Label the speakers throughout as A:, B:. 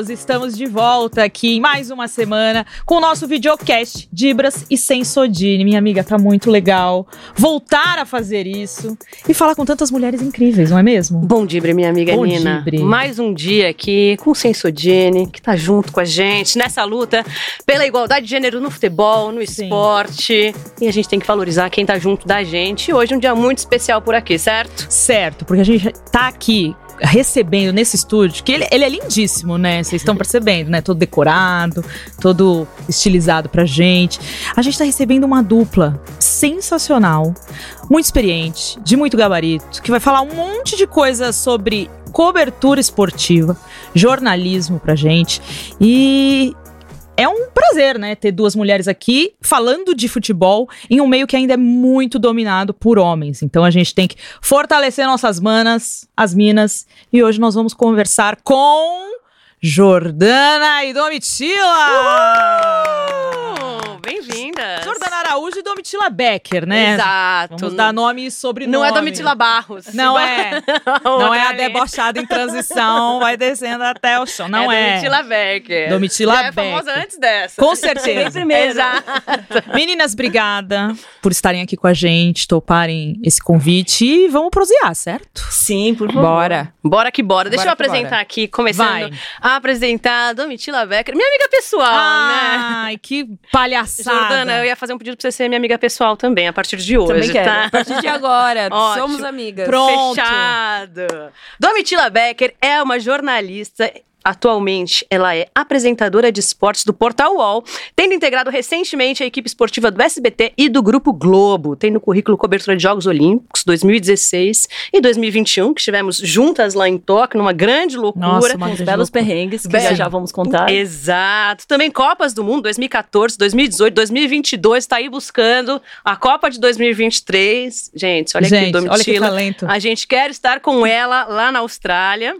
A: amigos! Estamos de volta aqui em mais uma semana com o nosso videocast Dibras e Sensodine. Minha amiga, tá muito legal voltar a fazer isso e falar com tantas mulheres incríveis, não é mesmo?
B: Bom Dibre, minha amiga
A: Bom
B: Nina.
A: Dibre.
B: Mais um dia aqui com o Sensodine, que tá junto com a gente nessa luta pela igualdade de gênero no futebol, no
A: Sim.
B: esporte. E a gente tem que valorizar quem tá junto da gente. Hoje é um dia muito especial por aqui, certo?
A: Certo, porque a gente tá aqui recebendo nesse estúdio, que ele, ele é lindíssimo, né? Vocês estão percebendo, né? Todo decorado, todo estilizado pra gente. A gente tá recebendo uma dupla sensacional, muito experiente, de muito gabarito, que vai falar um monte de coisa sobre cobertura esportiva, jornalismo pra gente. E é um prazer, né, ter duas mulheres aqui falando de futebol em um meio que ainda é muito dominado por homens. Então a gente tem que fortalecer nossas manas, as minas, e hoje nós vamos conversar com Jordana e Domitila.
B: Bem-vindas!
A: Jordana Araújo e Domitila Becker, né?
B: Exato.
A: Vamos dar nome e sobrenome.
B: Não é Domitila Barros.
A: Não é. Não é a debochada em transição, vai descendo até o chão. Não é.
B: Domitila Becker.
A: Domitila
B: Já é famosa
A: Becker.
B: antes dessa.
A: Com certeza.
B: Exato.
A: Meninas, obrigada por estarem aqui com a gente, toparem esse convite e vamos prosear, certo?
C: Sim, por favor.
A: Bora.
B: Bora que bora. Deixa
A: Bora
B: eu apresentar
A: bora.
B: aqui, começando
A: Vai.
B: a apresentar a Domitila Becker, minha amiga pessoal, né?
A: Ai, que palhaçada.
B: Jordana, eu ia fazer um pedido pra você ser minha amiga pessoal também, a partir de hoje,
C: Também quero.
B: tá?
C: A partir de agora,
B: Ótimo.
C: somos amigas.
A: Pronto.
B: Fechado. Domitila Becker é uma jornalista. Atualmente, ela é apresentadora de esportes do Portal UOL, tendo integrado recentemente a equipe esportiva do SBT e do Grupo Globo. Tem no currículo cobertura de Jogos Olímpicos 2016 e 2021, que estivemos juntas lá em Tóquio, numa grande loucura.
A: Nossa, uma
C: Com os
A: grande
C: belos
A: loucura.
C: perrengues que
B: Bem.
C: já vamos contar.
B: Exato. Também Copas do Mundo 2014, 2018, 2022, tá aí buscando a Copa de 2023. Gente, olha aqui,
A: Gente, olha que
B: Domitila.
A: talento.
B: A gente quer estar com ela lá na Austrália.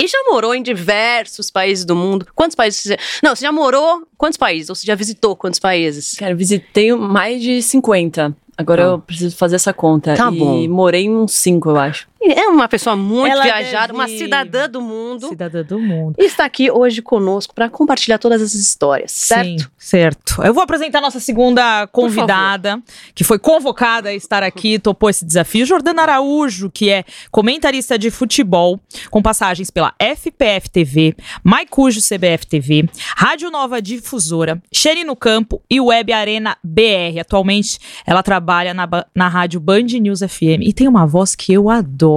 B: E já morou em diversos países do mundo. Quantos países você já... Não, você já morou quantos países? Ou você já visitou quantos países?
C: Cara, visitei mais de 50. Agora
B: Tá.
C: eu preciso fazer essa conta.
B: Tá
C: e
B: bom.
C: morei em uns 5, eu acho.
B: É uma pessoa muito
A: Ela
B: viajada, uma cidadã do mundo.
A: Cidadã do mundo.
B: E está aqui hoje conosco para compartilhar todas essas histórias, certo?
A: Sim, certo. Eu vou apresentar a nossa segunda convidada, que foi convocada a estar aqui, topou esse desafio. Jordana Araújo, que é comentarista de futebol, com passagens pela FPF TV, Maicujo CBF TV, Rádio Nova Difusora, Xeri no Campo e Web Arena BR. Atualmente, ela trabalha na, na rádio Band News FM e tem uma voz que eu adoro.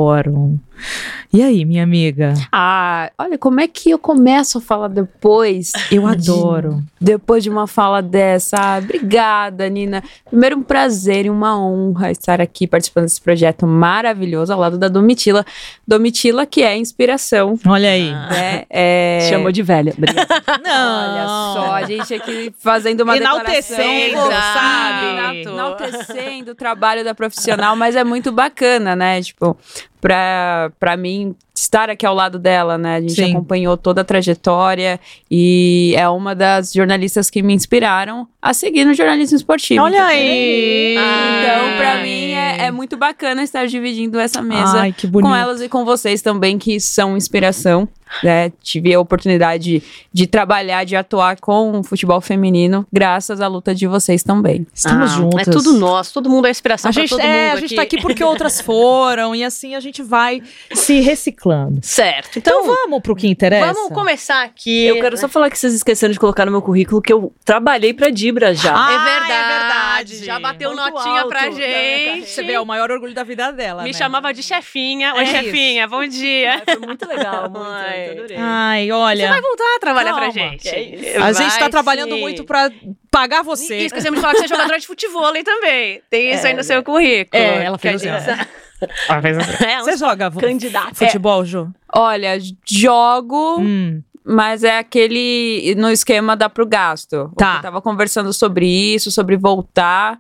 A: E aí, minha amiga?
C: Ah, olha, como é que eu começo a falar depois?
A: Eu adoro.
C: Depois de uma fala dessa. Ah, obrigada, Nina. Primeiro, um prazer e uma honra estar aqui participando desse projeto maravilhoso ao lado da Domitila. Domitila, que é inspiração.
A: Olha aí.
C: Né? É...
D: Chamou de velha. Obrigada.
A: Não.
C: Olha só, a gente aqui fazendo uma
A: Enaltecendo,
C: declaração,
A: sabe?
C: Enaltecendo o trabalho da profissional, mas é muito bacana, né? Tipo, pra mim, estar aqui ao lado dela, né? A gente
A: Sim.
C: acompanhou toda a trajetória e é uma das jornalistas que me inspiraram a seguir no jornalismo esportivo.
A: Olha
C: Então,
A: aí.
C: Então, pra mim, é, é muito bacana estar dividindo essa mesa
A: Ai, que bonito.
C: com elas e com vocês também, que são inspiração. Né? Tive a oportunidade de trabalhar, de atuar com o futebol feminino, graças à luta de vocês também.
A: Estamos
B: Ah,
A: juntas.
B: É tudo nosso, todo mundo é inspiração
A: A
B: pra
A: gente,
B: todo
A: é,
B: mundo
A: a gente tá aqui porque outras foram e assim a gente vai se reciclando.
B: Certo.
A: Então,
B: Então,
A: vamos pro que interessa.
B: vamos começar aqui.
D: Eu quero só falar que vocês esqueceram de colocar no meu currículo que eu trabalhei pra Dibra já.
A: Ah,
B: É
A: é
B: verdade.
A: verdade.
B: Já bateu
D: Muito
B: notinha
D: alto
B: pra gente.
A: Você vê, é o maior orgulho da vida dela,
B: Me
A: né?
B: chamava de chefinha. Oi,
A: É
B: chefinha, bom dia.
D: Foi muito legal, muito.
B: Ai.
D: eu adorei.
A: Ai, olha.
B: Você vai voltar a trabalhar pra
A: Calma.
B: gente.
D: É
A: A gente tá trabalhando
B: sim.
A: muito pra pagar
B: E
A: você.
B: esquecemos de falar que você é jogadora de futebol também. Tem isso
D: É,
B: aí no seu currículo.
A: É, ela fez
B: gente-
A: ó.
B: É,
A: Você joga
D: Candidata.
A: futebol, Ju?
C: Olha, jogo,
A: Hum.
C: mas é aquele no esquema dá pro gasto.
A: Tá.
C: Eu tava conversando sobre isso, sobre voltar,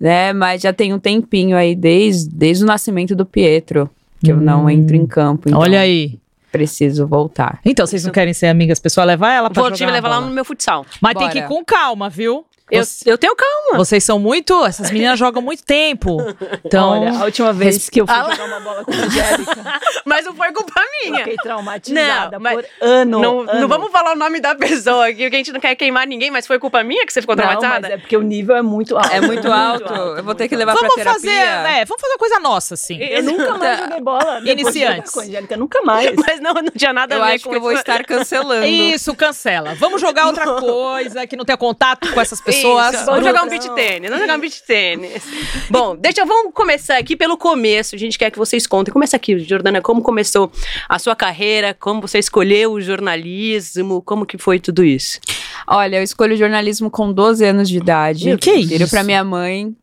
C: né? Mas já tem um tempinho aí, desde, desde o nascimento do Pietro, que eu não
A: Hum.
C: entro em campo. Então
A: Olha aí.
C: Preciso voltar.
A: Então, vocês não querem ser amigas pessoal? Levar ela pra
B: Vou
A: jogar
B: te levar lá no meu futsal.
A: Mas tem que ir
C: Bora.
A: com calma, viu?
B: Eu,
A: Você-
B: eu tenho calma.
A: Vocês são muito. Essas meninas jogam muito tempo. Então.
D: Olha, a última vez que eu fui
B: Ah
D: jogar uma bola com a Angélica,
B: Mas não foi culpa minha.
D: fiquei traumatizada
B: Não, mas
D: por ano.
B: Não,
D: ano.
B: não vamos falar o nome da pessoa aqui, porque a gente não quer queimar ninguém, mas foi culpa minha que você ficou
D: Não,
B: traumatizada?
D: mas é porque o nível é muito alto.
C: É muito alto. Eu vou ter que levar
A: Vamos
C: pra terapia.
A: fazer, é, vamos fazer uma coisa nossa, assim.
D: Eu nunca mais joguei bola.
A: Iniciantes.
D: Com a Angélica, nunca mais.
B: Mas não, não tinha nada
C: Eu
B: a ver
C: acho
B: com
C: que eu vou estar cancelando.
A: Isso, cancela. Vamos jogar outra coisa que não tenha contato com essas pessoas.
B: Isso, Vamos jogar um
D: Não.
B: beat tênis, vamos jogar um beat tênis. Bom, deixa, vamos começar aqui pelo começo. A gente quer que vocês contem. Começa aqui, Jordana, como começou a sua carreira, como você escolheu o jornalismo, como que foi tudo isso?
C: Olha, eu escolho jornalismo com 12 anos de idade.
A: Meu, que
C: Eu Viro
A: isso?
C: pra minha mãe.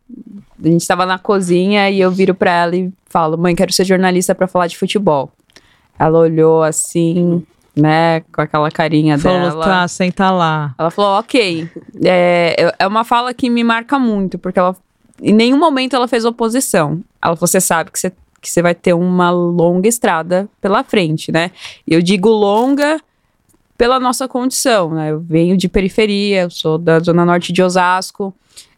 C: A gente tava na cozinha e eu viro pra ela e falo: Mãe, quero ser jornalista pra falar de futebol. Ela olhou assim, né, com aquela carinha
A: Falou,
C: dela.
A: tá, senta lá.
C: Ela falou, ok. É, é uma fala que me marca muito, porque ela em nenhum momento ela fez oposição. Ela falou, você sabe que você, que você vai ter uma longa estrada pela frente, né? Eu digo longa pela nossa condição, né? Eu venho de periferia, eu sou da zona norte de Osasco,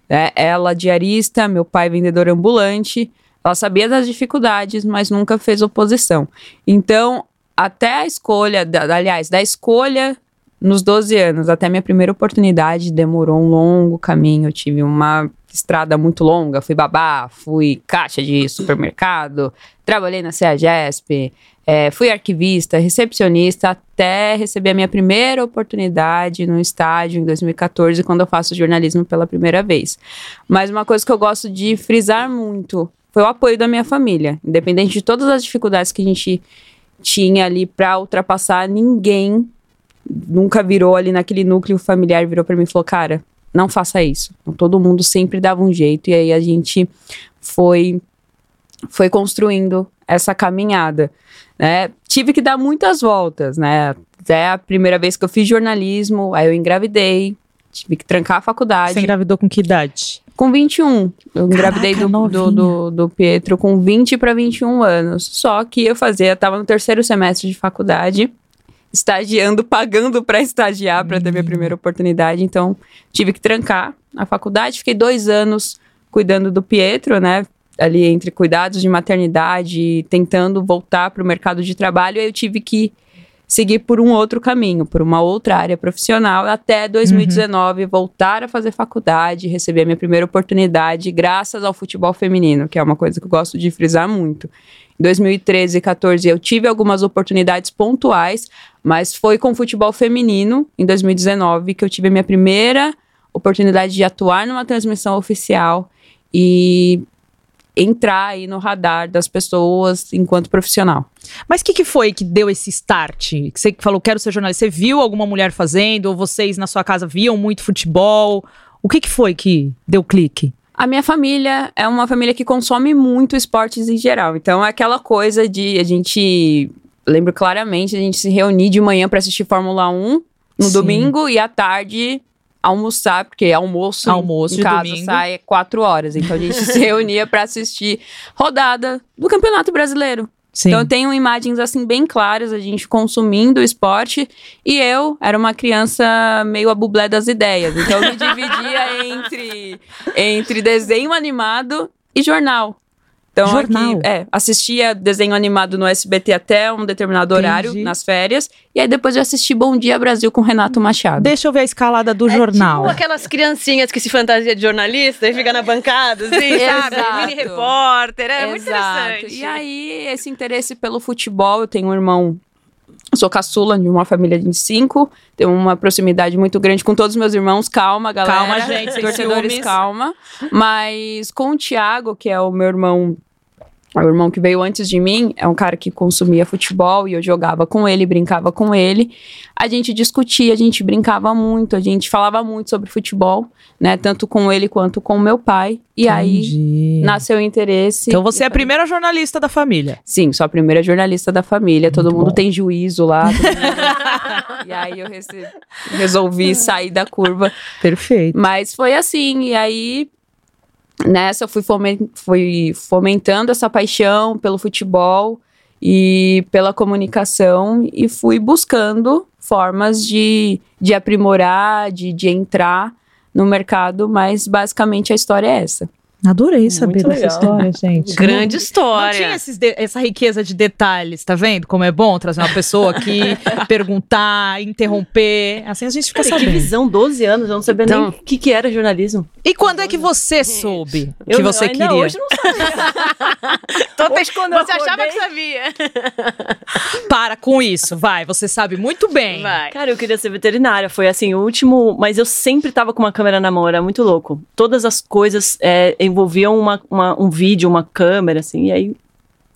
C: né? ela diarista, meu pai vendedor ambulante. Ela sabia das dificuldades, mas nunca fez oposição. Então, até a escolha, aliás, da escolha nos 12 anos, até minha primeira oportunidade, demorou um longo caminho. Eu tive uma estrada muito longa, fui babá, fui caixa de supermercado, trabalhei na CEAGESP, eh, fui arquivista, recepcionista, até receber a minha primeira oportunidade no estádio em 2014, quando eu faço jornalismo pela primeira vez. Mas uma coisa que eu gosto de frisar muito foi o apoio da minha família. Independente de todas as dificuldades que a gente tinha ali para ultrapassar, ninguém nunca virou ali naquele núcleo familiar, virou para mim e falou: Cara, não faça isso. Então, todo mundo sempre dava um jeito, e aí a gente foi, foi construindo essa caminhada. Né? Tive que dar muitas voltas, né? Até a primeira vez que eu fiz jornalismo, aí eu engravidei, tive que trancar a faculdade.
A: Você engravidou com que idade?
C: Com 21. Eu engravidei do,
A: novinha.
C: do, do, do Pietro com 20 para 21 anos. Só que eu fazia, tava no terceiro semestre de faculdade, estagiando, pagando para estagiar para ter minha primeira oportunidade. Então, tive que trancar a faculdade. Fiquei dois anos cuidando do Pietro, né? Ali entre cuidados de maternidade, tentando voltar para o mercado de trabalho. Aí eu tive que seguir por um outro caminho, por uma outra área profissional, até 2019 voltar a fazer faculdade, receber a minha primeira oportunidade graças ao futebol feminino, que é uma coisa que eu gosto de frisar muito. Em 2013 e 14 eu tive algumas oportunidades pontuais, mas foi com futebol feminino em 2019 que eu tive a minha primeira oportunidade de atuar numa transmissão oficial e entrar aí no radar das pessoas enquanto profissional.
A: Mas o que, que foi que deu esse start? Que Você falou, quero ser jornalista. Você viu alguma mulher fazendo? Ou vocês na sua casa viam muito futebol? O que, que foi que deu clique?
C: A minha família é uma família que consome muito esportes em geral. Então é aquela coisa de a gente. Lembro claramente a gente se reunir de manhã para assistir Fórmula 1 no
A: Sim.
C: domingo e à tarde almoçar, porque almoço,
A: Almoço
C: em casa
A: domingo.
C: sai quatro horas. Então a gente se reunia para assistir rodada do Campeonato Brasileiro.
A: Sim.
C: Então eu tenho imagens assim bem claras, a gente consumindo o esporte e eu era uma criança meio a bublé das ideias. Então eu me dividia entre, entre desenho animado e jornal. Então
A: Jornal?
C: aqui, é, assistia desenho animado no SBT até um determinado horário
A: Entendi.
C: nas férias e aí depois eu assisti Bom Dia Brasil com Renato Machado.
A: Deixa eu ver a escalada do
B: É
A: jornal.
B: tipo aquelas criancinhas que se fantasia de jornalista e fica na bancada, assim, sabe?
C: Exato.
B: Mini repórter, é muito
C: Exato.
B: interessante.
C: E aí, esse interesse pelo futebol, eu tenho um irmão, sou caçula de uma família de cinco, tenho uma proximidade muito grande com todos os meus irmãos. Calma, galera.
A: Calma, gente,
C: Torcedores, calma. Mas com o Thiago, que é o meu irmão. O irmão que veio antes de mim é um cara que consumia futebol e eu jogava com ele, brincava com ele. A gente discutia, a gente brincava muito, a gente falava muito sobre futebol, né? Tanto com ele quanto com o meu pai. E aí
A: Entendi.
C: nasceu o interesse.
A: Então você é a primeira jornalista da família.
C: Sim, sou a primeira jornalista da família. Todo
A: Muito
C: mundo
A: bom.
C: tem juízo lá. todo mundo- e aí eu rece- resolvi sair da curva.
A: Perfeito.
C: Mas foi assim. E aí, nessa, eu fui, fui fomentando essa paixão pelo futebol e pela comunicação. E fui buscando formas de, de aprimorar, de, de entrar no mercado, mas basicamente a história é essa.
A: Adorei saber
D: Muito
A: dessa
D: legal.
A: história, gente.
B: Grande
A: Não
B: história.
A: tinha esses de- essa riqueza de detalhes, tá vendo? Como é bom trazer uma pessoa aqui, perguntar, interromper. Assim a gente fica
D: Cara, que
A: sabendo.
D: visão, 12 anos, eu não sabia
B: Então-
D: nem o que, que era jornalismo.
A: E quando é que você soube
D: Eu
A: que
D: não-
A: você
D: ainda
A: queria?
D: Hoje eu não sabia.
B: Toda-
D: Hoje, quando eu
B: Você achava
D: acordei-
B: que sabia.
A: Para com isso, vai. Você sabe muito bem.
B: Vai.
D: Cara, eu queria ser veterinária. Foi assim, o último. Mas eu sempre tava com uma câmera na mão, era muito louco. Todas as coisas é, envolviam uma, uma- um vídeo, uma câmera, assim. E aí,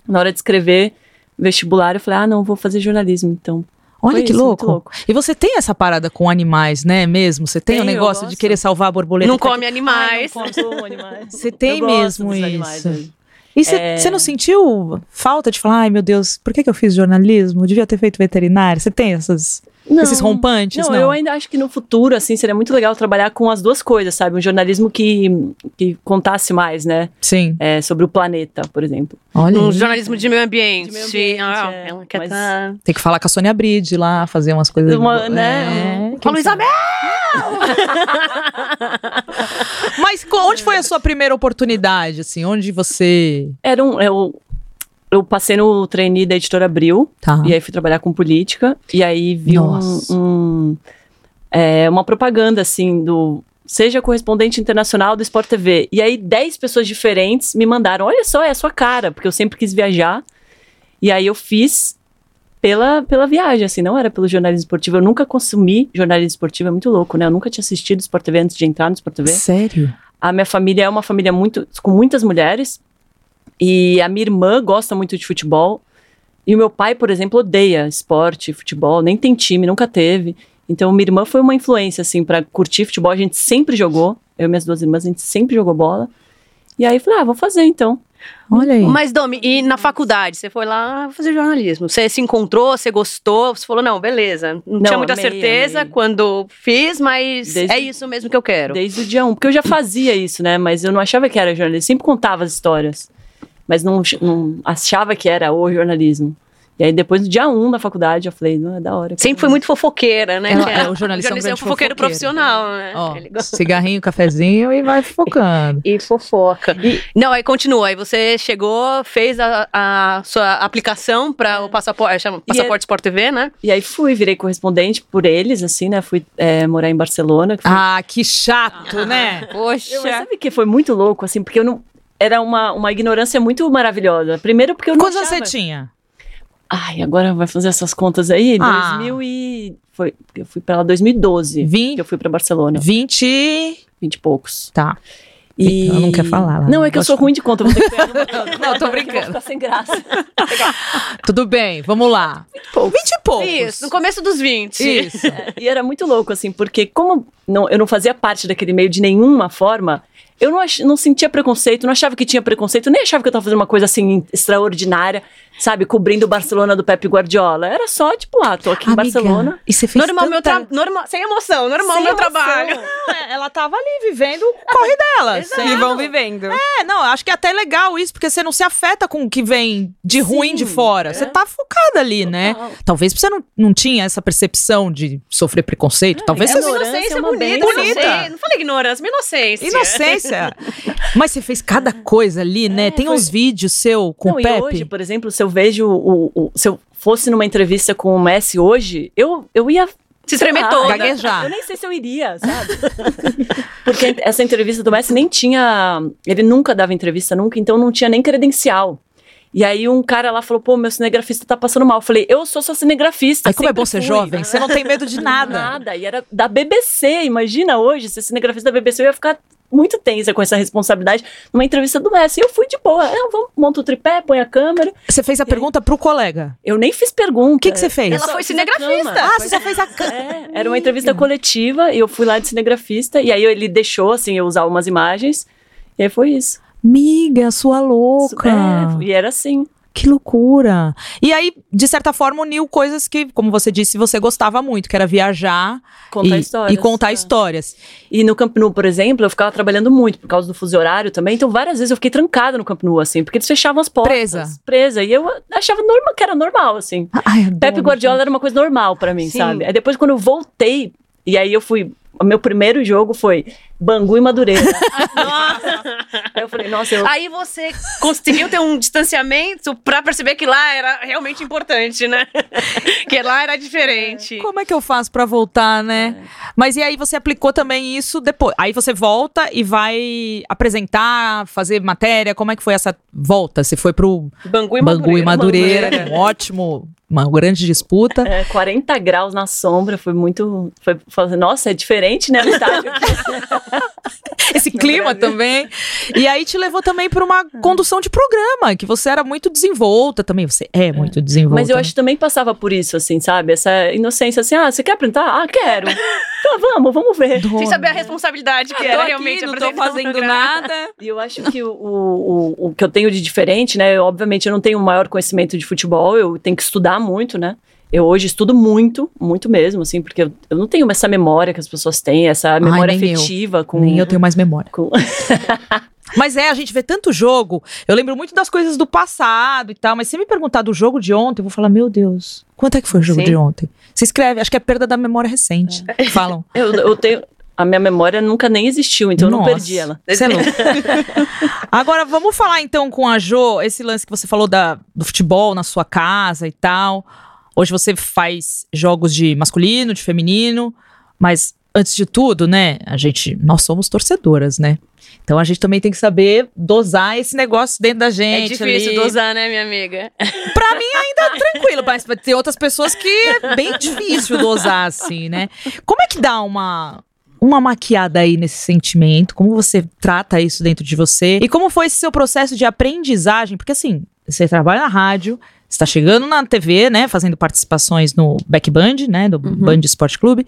D: na hora de escrever vestibular, eu falei, ah, não, vou fazer jornalismo, então.
A: Olha
D: Foi
A: que
D: isso,
A: louco.
D: louco.
A: E você tem essa parada com animais, né? Mesmo? Você tem o
D: eu
A: negócio de querer salvar a borboleta.
B: Não
A: que
B: come animais.
D: Ai, não como animais.
A: Você tem
D: Eu
A: mesmo isso.
D: animais, né?
A: E você
D: É.
A: não sentiu falta de falar, ai meu Deus, por que, que eu fiz jornalismo? Eu devia ter feito veterinário. Você tem essas,
D: Não.
A: esses rompantes?
D: Não,
A: Não,
D: eu ainda acho que no futuro, assim, seria muito legal trabalhar com as duas coisas, sabe? Um jornalismo que, que contasse mais, né?
A: Sim.
D: É, sobre o planeta, por exemplo.
A: Olha,
B: Um jornalismo de meio ambiente.
D: De meio ambiente,
B: Ah,
D: é.
B: ela quer
D: Mas-
B: tá-
A: tem que falar com a Sônia Bride lá, fazer umas coisas.
D: Uma, né?
A: É,
B: Com
A: sabe? Mas onde foi a sua primeira oportunidade, assim? Onde você...
D: Era um. Eu, eu passei no trainee da editora Abril,
A: Tá.
D: e aí fui trabalhar com política, e aí vi um, um- é, uma propaganda, assim, do. Seja correspondente internacional do Sport TV. E aí, 10 pessoas diferentes me mandaram: olha só, é a sua cara, porque eu sempre quis viajar. E aí eu fiz pela, pela viagem, assim, não era pelo jornalismo esportivo. Eu nunca consumi jornalismo esportivo, é muito louco, né? Eu nunca tinha assistido Sport TV antes de entrar no Sport TV.
A: Sério?
D: A minha família é uma família muito com muitas mulheres e a minha irmã gosta muito de futebol e o meu pai, por exemplo, odeia esporte, futebol, nem tem time, nunca teve. Então minha irmã foi uma influência assim para curtir futebol. A gente sempre jogou, eu e minhas duas irmãs, a gente sempre jogou bola. E aí eu falei, ah, vou fazer então.
A: Olha aí.
B: Mas, Domi, e na faculdade? Você foi lá fazer jornalismo. Você se encontrou, você gostou, você falou, não, beleza. Não,
D: Não,
B: tinha muita
D: amei,
B: certeza
D: amei.
B: quando fiz, mas
D: Desde-
B: é isso mesmo que eu quero.
D: Desde o dia um, porque eu já fazia isso, né? Mas eu não achava que era jornalismo, eu sempre contava as histórias, mas não, não achava que era o jornalismo. E aí depois do dia um da faculdade eu falei, não é da hora.
B: Sempre foi muito fofoqueira, né?
A: Ela-
B: Que
A: é, o jornalista é um
B: é um
A: grande
B: fofoqueiro
A: fofoqueiro.
B: profissional, né?
A: Ó,
B: Ele gosta-
A: cigarrinho, cafezinho e vai focando.
B: E fofoca. Não, aí continua. Aí você chegou, fez a, a sua aplicação para o passaporte, chama Passaporte Sport TV, né?
D: E aí fui, virei correspondente por eles, assim, né? Fui é, morar em Barcelona. que foi-
A: Ah, que chato, né?
C: Poxa.
D: Eu- sabe que foi muito louco, assim, porque eu não. Era uma, uma ignorância muito maravilhosa. Primeiro porque eu não
A: Quantos
D: achava...
A: você tinha?
D: Ai, agora vai fazer essas contas aí?
A: Ah.
D: 2000 e... Foi, eu fui pra lá 2012.
A: Vinte-
D: Que eu fui pra Barcelona.
A: 20.
D: 20 e poucos.
A: Tá.
D: E...
A: Ela não quer falar lá,
D: Não, é
A: não
D: que eu sou ruim de conta. Vou ter que pegar
A: Não, tô
D: Eu vou
A: brincando.
D: ficar sem graça.
A: Tudo bem, vamos lá. 20 e poucos.
B: Isso, no começo dos 20.
A: Isso.
D: E era muito louco, assim, porque como não, eu não fazia parte daquele meio de nenhuma forma, eu não, ach- não sentia preconceito, não achava que tinha preconceito, nem achava que eu tava fazendo uma coisa assim extraordinária, sabe, cobrindo o Barcelona do Pepe Guardiola. Era só, tipo, ah, tô aqui em
A: Amiga,
D: Barcelona.
A: E você fez
B: Normal, meu
A: tanta-
B: tra... normal, sem emoção, normal
D: Sem
B: meu
D: emoção.
B: trabalho.
A: É, Ela tava ali vivendo o corre dela.
C: E vão vivendo.
A: É, não, acho que é até legal isso, porque você não se afeta com o que vem de ruim de
D: Sim,
A: fora.
D: é.
A: Você tá focada ali, né?
D: Total.
A: Talvez você não, não tinha essa percepção de sofrer preconceito. Talvez
D: é
A: você.
D: uma
B: Inocência
D: é uma
B: bonita, inocência. Não falei ignorância, minha inocência.
A: Inocência. Mas você fez cada coisa ali, né?
D: É,
A: Tem
D: foi-
A: uns vídeos seu com
D: Não,
A: o
D: e
A: Pepe.
D: hoje, por exemplo, se eu vejo o, o- se eu fosse numa entrevista com o Messi hoje, eu, eu ia
B: Se tremer
D: lá,
B: toda.
A: Gaguejar.
D: Eu nem sei se eu iria, sabe? Porque essa entrevista do Messi nem tinha. Ele nunca dava entrevista, nunca, então não tinha nem credencial. E aí um cara lá falou: pô, meu cinegrafista tá passando mal. Eu falei: eu sou sua cinegrafista.
A: Aí como é bom ser
D: fui."
A: jovem, você não tem medo de nada.
D: Nada. E era da BBC. Imagina hoje, ser cinegrafista da BBC, eu ia ficar muito tensa com essa responsabilidade numa entrevista do Messi. E eu fui de boa. Eu vou, monta o tripé, põe a câmera.
A: Você fez a pergunta pro colega.
D: Eu nem fiz pergunta.
A: O que, que você fez?
B: Ela foi cinegrafista.
A: Ah, você já fez a can...
D: É, era uma entrevista coletiva e eu fui lá de cinegrafista e aí ele deixou assim eu usar umas imagens e aí foi isso.
A: Miga, sua louca.
D: É, e era assim.
A: Que loucura. E aí, de certa forma, uniu coisas que, como você disse, você gostava muito, que era viajar
D: Contar
A: e,
D: histórias.
A: e contar
D: é.
A: histórias.
D: E no Camp Nou, por exemplo, eu ficava trabalhando muito por causa do fuso horário também. Então, várias vezes eu fiquei trancada no Camp Nou, assim, porque eles fechavam as portas.
A: Presa.
D: Presa. E eu achava normal, que era normal, assim.
A: Ai,
D: Pepe Guardiola era uma coisa normal pra mim,
B: Sim.
D: sabe? Aí depois, quando eu voltei, e aí eu fui meu primeiro jogo foi Bangu e Madureira. Aí eu falei, nossa, eu,
B: Aí você conseguiu ter um distanciamento pra perceber que lá era realmente importante, né? que lá era diferente.
A: Como é que eu faço pra voltar, né? Mas e aí você aplicou também isso depois? Aí você volta e vai apresentar, fazer matéria? Como é que foi essa volta? Você foi pro
B: Bangu e
A: Bangu e
B: Madureira.
A: Madureira, um ótimo, uma grande disputa.
D: é, 40 graus na sombra, foi muito. Foi, foi, nossa, é diferente, né?
A: Esse clima também. E aí te levou também pra uma condução de programa, que você era muito desenvolta também. Você é muito desenvolta.
D: Mas eu
A: né?
D: acho que também passava por isso, assim, sabe? Essa inocência, assim, ah, você quer apresentar? Ah, quero. Então vamos, vamos ver.
B: Sem saber a responsabilidade que
C: tô
B: era
C: aqui,
B: realmente
C: não
B: um
C: fazendo nada.
D: E eu acho que o, o, o, o que eu tenho de diferente, né? Eu, obviamente, eu não tenho o maior conhecimento de futebol, eu tenho que estudar muito, né? Eu hoje estudo muito, muito mesmo, assim, porque eu, eu não tenho essa memória que as pessoas têm, essa memória
A: eu.
D: afetiva com.
A: Nem eu tenho mais memória.
D: com-
A: Mas é, a gente vê tanto jogo. Eu lembro muito das coisas do passado e tal, mas se me perguntar do jogo de ontem, eu vou falar, meu Deus, quanto é que foi o jogo
B: Sim.
A: de ontem? Você escreve, acho que é perda da memória recente. Falam.
D: eu, eu tenho. A minha memória nunca nem existiu, então eu não
A: Nossa,
D: perdi ela.
A: Você é louco. Agora, vamos falar então com a Jo, esse lance que você falou da, do futebol na sua casa e tal. Hoje você faz jogos de masculino, de feminino, mas antes de tudo, né, a gente, nós somos torcedoras, né? Então a gente também tem que saber dosar esse negócio dentro da
B: É
A: gente.
B: difícil
A: ali.
B: dosar, né, minha amiga?
A: Pra mim ainda é tranquilo, mas tem outras pessoas que é bem difícil dosar assim, né? Como é que dá uma uma maquiada aí nesse sentimento? Como você trata isso dentro de você? E como foi esse seu processo de aprendizagem? Porque assim, você trabalha na rádio, você tá chegando na TV, né, fazendo participações no Backband, né, do Band Esporte Clube.